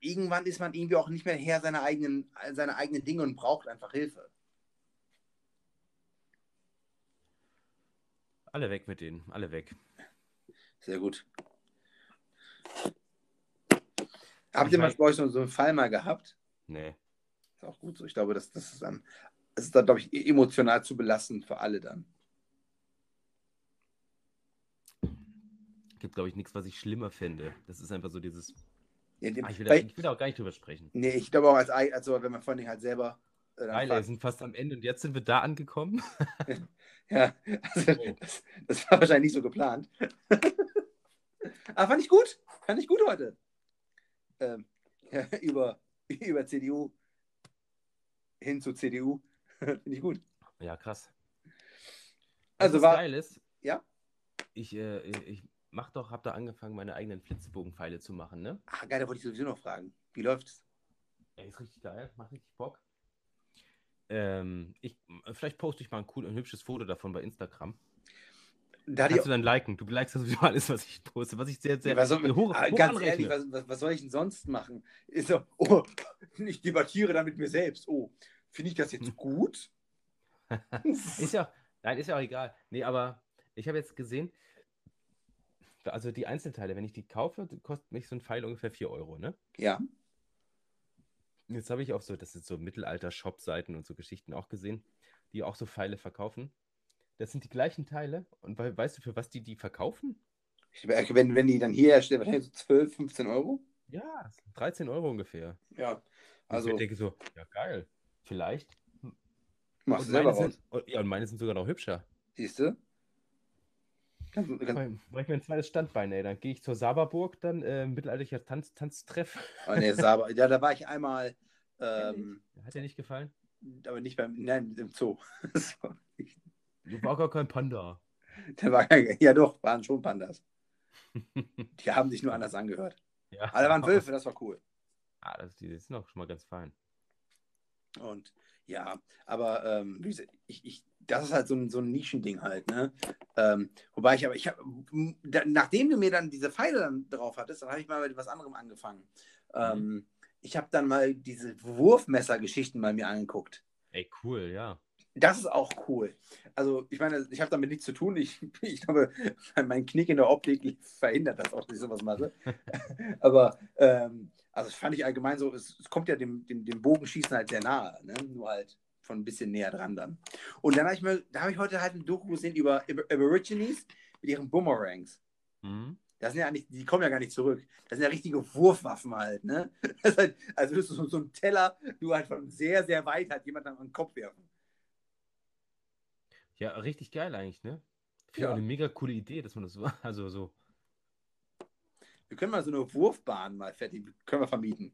S4: irgendwann ist man irgendwie auch nicht mehr Herr seiner eigenen, seiner eigenen Dinge und braucht einfach Hilfe.
S3: Alle weg mit denen, alle weg.
S4: Sehr gut. Habt ihr mal bei euch so so einen Fall mal gehabt?
S3: Nee.
S4: Ist auch gut so. Ich glaube, das, das ist dann, das ist dann, glaube ich, emotional zu belastend für alle dann.
S3: Gibt, glaube ich, nichts, was ich schlimmer fände. Das ist einfach so dieses.
S4: Dem,
S3: Ah, ich, will da,
S4: weil,
S3: ich will da auch gar nicht drüber sprechen.
S4: nee, ich glaube auch als, also wenn man vor allen Dingen halt selber. Äh,
S3: Geil, wir sind fast am Ende und jetzt sind wir da angekommen.
S4: Ja, also,
S3: Oh.
S4: das, das war wahrscheinlich nicht so geplant. Aber fand ich gut. Fand ich gut heute. Ähm, ja, über, über CDU hin zu CDU. Finde ich gut.
S3: Ja, krass.
S4: Also
S3: Was
S4: war-
S3: geil ist,
S4: Ja?
S3: ich, äh, ich mach doch, hab da angefangen, meine eigenen Flitzebogenpfeile zu machen, ne?
S4: Ach, geil, da wollte ich sowieso noch fragen. Wie läuft's?
S3: Ey, ist richtig geil, macht richtig Bock. Ähm, ich, vielleicht poste ich mal ein, cool, ein hübsches Foto davon bei Instagram.
S4: Da
S3: Kannst du dann liken. Du likest das sowieso alles, was ich poste, was ich sehr, sehr
S4: was soll,
S3: hoch,
S4: ah,
S3: hoch
S4: ganz
S3: anrechne.
S4: ehrlich, was, was, was soll ich denn sonst machen? Ist so, oh, ich debattiere dann mit mir selbst. Oh, finde ich das jetzt gut?
S3: ist ja, nein, ist ja auch egal. Nee, aber ich habe jetzt gesehen, also die Einzelteile, wenn ich die kaufe, kostet mich so ein Pfeil ungefähr 4 Euro, ne?
S4: Ja.
S3: Jetzt habe ich auch so, das sind so Mittelalter-Shop-Seiten und so Geschichten auch gesehen, die auch so Pfeile verkaufen. Das sind die gleichen Teile. Und we weißt du, für was die die verkaufen?
S4: Ich, wenn, wenn die dann hier herstellen, wahrscheinlich so 12, 15 Euro.
S3: Ja, 13 Euro ungefähr.
S4: Ja.
S3: Also ich denke so, ja geil, vielleicht.
S4: machst
S3: Und
S4: du selber raus.
S3: sind, ja, und meine sind sogar noch hübscher.
S4: Siehst du? Kannst, kannst,
S3: Brauche ich mir ein zweites Standbein, ey. Dann gehe ich zur Saberburg, dann äh, mittelalterlicher Tanz, Tanztreff.
S4: oh, nee, Saber. Ja, da war ich einmal, ähm,
S3: Hat dir nicht gefallen?
S4: aber nicht beim, nein, im Zoo.
S3: Du war gar kein Panda.
S4: da war, ja doch, waren schon Pandas. Die haben sich nur anders angehört.
S3: ja.
S4: Aber da waren Wölfe, das war cool.
S3: Ah, das, die sind auch schon mal ganz fein.
S4: Und ja, aber ähm, ich, ich, das ist halt so ein, so ein Nischending halt, ne? Ähm, wobei ich aber, ich habe, nachdem du mir dann diese Pfeile dann drauf hattest, dann habe ich mal mit was anderem angefangen. Ähm, ich habe dann mal diese Wurfmesser-Geschichten bei mir angeguckt.
S3: Ey, cool, ja.
S4: Das ist auch cool. Also, ich meine, ich habe damit nichts zu tun. Ich, ich glaube, mein Knick in der Optik verhindert das auch, dass ich sowas mache. Aber, ähm, also, das fand ich allgemein so, es, es kommt ja dem, dem, dem Bogenschießen halt sehr nahe, ne? nur halt von ein bisschen näher dran dann. Und dann habe ich mir, da habe ich heute halt ein Doku gesehen über Ab- Aborigines mit ihren Boomerangs.
S3: Mhm.
S4: Das sind ja nicht, die kommen ja gar nicht zurück. Das sind ja richtige Wurfwaffen halt, ne? Halt, also das ist so, so ein Teller, du halt von sehr, sehr weit halt jemand an den Kopf werfen.
S3: Ja, richtig geil eigentlich, ne?
S4: Ja.
S3: eine mega coole Idee, dass man das so, also so.
S4: Wir können mal so eine Wurfbahn mal fertig, können wir vermieten.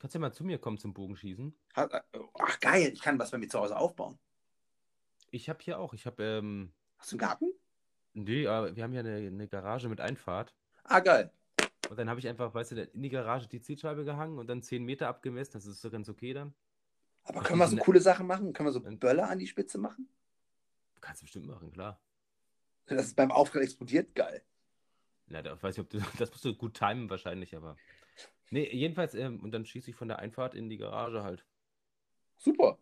S3: Kannst ja mal zu mir kommen zum Bogenschießen.
S4: Äh, Ach geil, ich kann was bei mir zu Hause aufbauen.
S3: Ich habe hier auch, ich habe, ähm,
S4: Hast du einen Garten?
S3: nee, aber wir haben ja eine, eine Garage mit Einfahrt.
S4: Ah geil.
S3: Und dann habe ich einfach, weißt du, in die Garage die Zielscheibe gehangen und dann 10 Meter abgemessen. Das ist so ganz okay dann.
S4: Aber können wir so coole Sachen machen? Können wir so Böller an die Spitze machen?
S3: Kannst du bestimmt machen, klar.
S4: Das ist beim Aufprall explodiert, geil.
S3: Na, da weiß ich, ob du, das musst du gut timen wahrscheinlich, aber. Nee, jedenfalls, ähm, und dann schieße ich von der Einfahrt in die Garage halt.
S4: Super.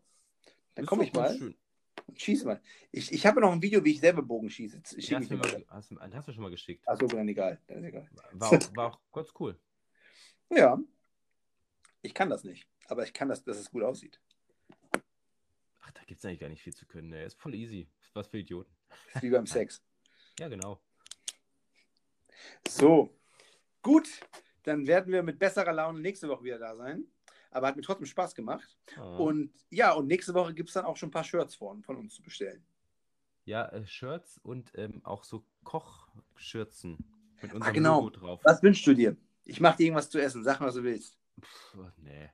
S4: Dann komme ich mal
S3: schön.
S4: und schieße mal. Ich, ich habe noch ein Video, wie ich selber Bogen schieße. Ich
S3: Ja, hast, du
S4: mal.
S3: hast, hast du schon mal geschickt.
S4: Achso, dann egal. Dann ist egal.
S3: War auch, war auch ganz cool.
S4: Ja. Ich kann das nicht. Aber ich kann das, dass es gut aussieht.
S3: Ach, da gibt es eigentlich gar nicht viel zu können. Ne? Ist voll easy. Was für Idioten.
S4: ist wie beim Sex.
S3: Ja, genau.
S4: So. Gut. Dann werden wir mit besserer Laune nächste Woche wieder da sein. Aber hat mir trotzdem Spaß gemacht.
S3: Ah.
S4: Und ja, und nächste Woche gibt es dann auch schon ein paar Shirts von, von uns zu bestellen.
S3: ja, äh, Shirts und ähm, auch so Kochschürzen mit unserem
S4: Ah, genau.
S3: Logo drauf.
S4: Was wünschst du dir? Ich mache dir irgendwas zu essen. Sag mal, was du willst.
S3: Pff, nee.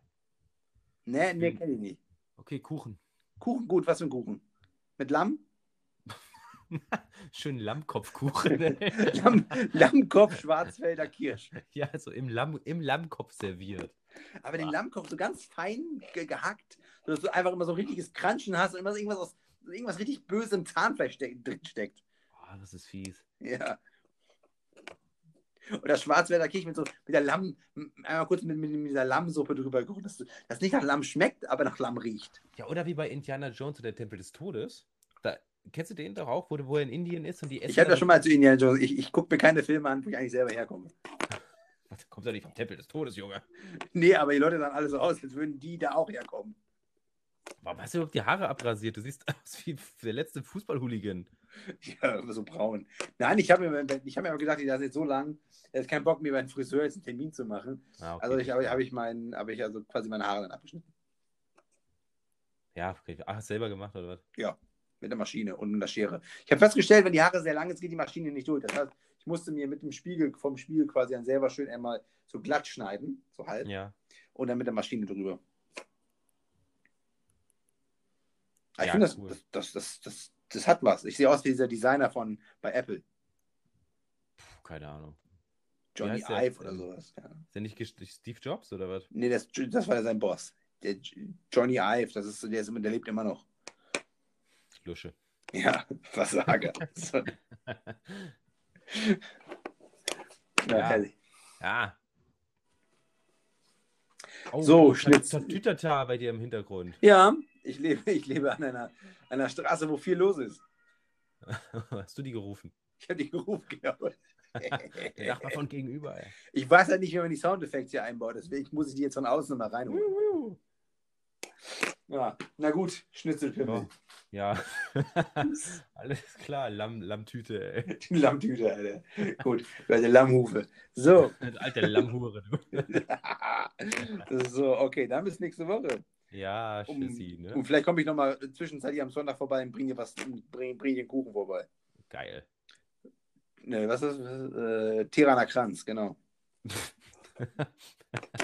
S4: Nee, nee,
S3: Hm.
S4: kenn ich nicht.
S3: Okay, Kuchen.
S4: Kuchen, gut. Was für ein Kuchen? Mit Lamm?
S3: Schön Lammkopfkuchen.
S4: Lamm Lammkopf, Schwarzwälder Kirsch.
S3: ja, so im, Lamm, im Lammkopf serviert.
S4: Aber den Lammkopf so ganz fein ge gehackt, sodass du einfach immer so richtiges Crunchen hast und immer so irgendwas, aus, irgendwas richtig bösem Zahnfleisch steck, drin steckt.
S3: Das ist fies.
S4: Ja. Oder Schwarzwälder Kirsch mit so mit der Lamm, einmal kurz mit, mit, mit dieser Lammsuppe drüber gekocht, dass das nicht nach Lamm schmeckt, aber nach Lamm riecht.
S3: Ja, oder wie bei Indiana Jones und der Tempel des Todes. Da, kennst du den doch auch, wo, wo er in Indien ist und die essen.
S4: Ich habe ja schon mal zu Indiana Jones, ich, ich gucke mir keine Filme an, wo ich eigentlich selber herkomme.
S3: Das kommt doch nicht vom Tempel des Todes, Junge.
S4: Nee, aber die Leute sahen alle so aus, als würden die da auch herkommen.
S3: Warum hast du überhaupt die Haare abrasiert? Du siehst aus wie der letzte Fußballhooligan.
S4: Ja, so braun. Nein, ich habe mir, ich hab mir aber gesagt, ich das jetzt so lang, er hat keinen Bock, mir beim Friseur jetzt einen Termin zu machen.
S3: Ah, okay.
S4: Also ich habe hab ich mein, habe ich also quasi meine Haare dann abgeschnitten.
S3: Ja, okay. Ach, hast du selber gemacht oder was?
S4: Ja, mit der Maschine und mit der Schere. Ich habe festgestellt, wenn die Haare sehr lang ist, geht die Maschine nicht durch. Das heißt, ich musste mir mit dem Spiegel, vom Spiegel quasi dann selber schön einmal so glatt schneiden, so halb,
S3: Ja.
S4: und dann mit der Maschine drüber. Ich
S3: Ja,
S4: finde, das,
S3: cool.
S4: das, das, das, das, das hat was. Ich sehe aus wie dieser Designer von bei Apple.
S3: keine Ahnung.
S4: Johnny? Ive oder sowas. Ja.
S3: Ist der nicht Steve Jobs oder was?
S4: Nee, das, das war ja sein Boss. Der Johnny Ive, das ist, der, ist, der lebt immer noch.
S3: Lusche.
S4: Ja, Versager. so. ja,
S3: Ja.
S4: herrlich.
S3: Ja. Oh,
S4: So, Schnitz.
S3: Tatütata bei dir im Hintergrund.
S4: ja, ich lebe, ich lebe an einer, einer Straße, wo viel los ist.
S3: Hast du die gerufen?
S4: Ich habe die gerufen, glaube ich.
S3: Der Nachbar von gegenüber, ey.
S4: Ich weiß halt nicht, wie man die Soundeffekte hier einbaut, deswegen muss ich die jetzt von außen mal reinholen. Ja, na gut, Schnitzelpimmel.
S3: Ja. Alles klar, Lamm, Lammtüte, ey.
S4: Die Lammtüte, Alter. Gut, der Lammhufe. So.
S3: Alter Lammhure, du.
S4: so, okay, dann bis nächste Woche.
S3: Ja,
S4: Um,
S3: Schissi, ne?
S4: Und vielleicht komme ich nochmal zwischenzeitlich am Sonntag vorbei und bringe dir was, bring, bring dir einen Kuchen vorbei.
S3: Geil.
S4: Ne, was ist das? Äh, Tirana Kranz, genau.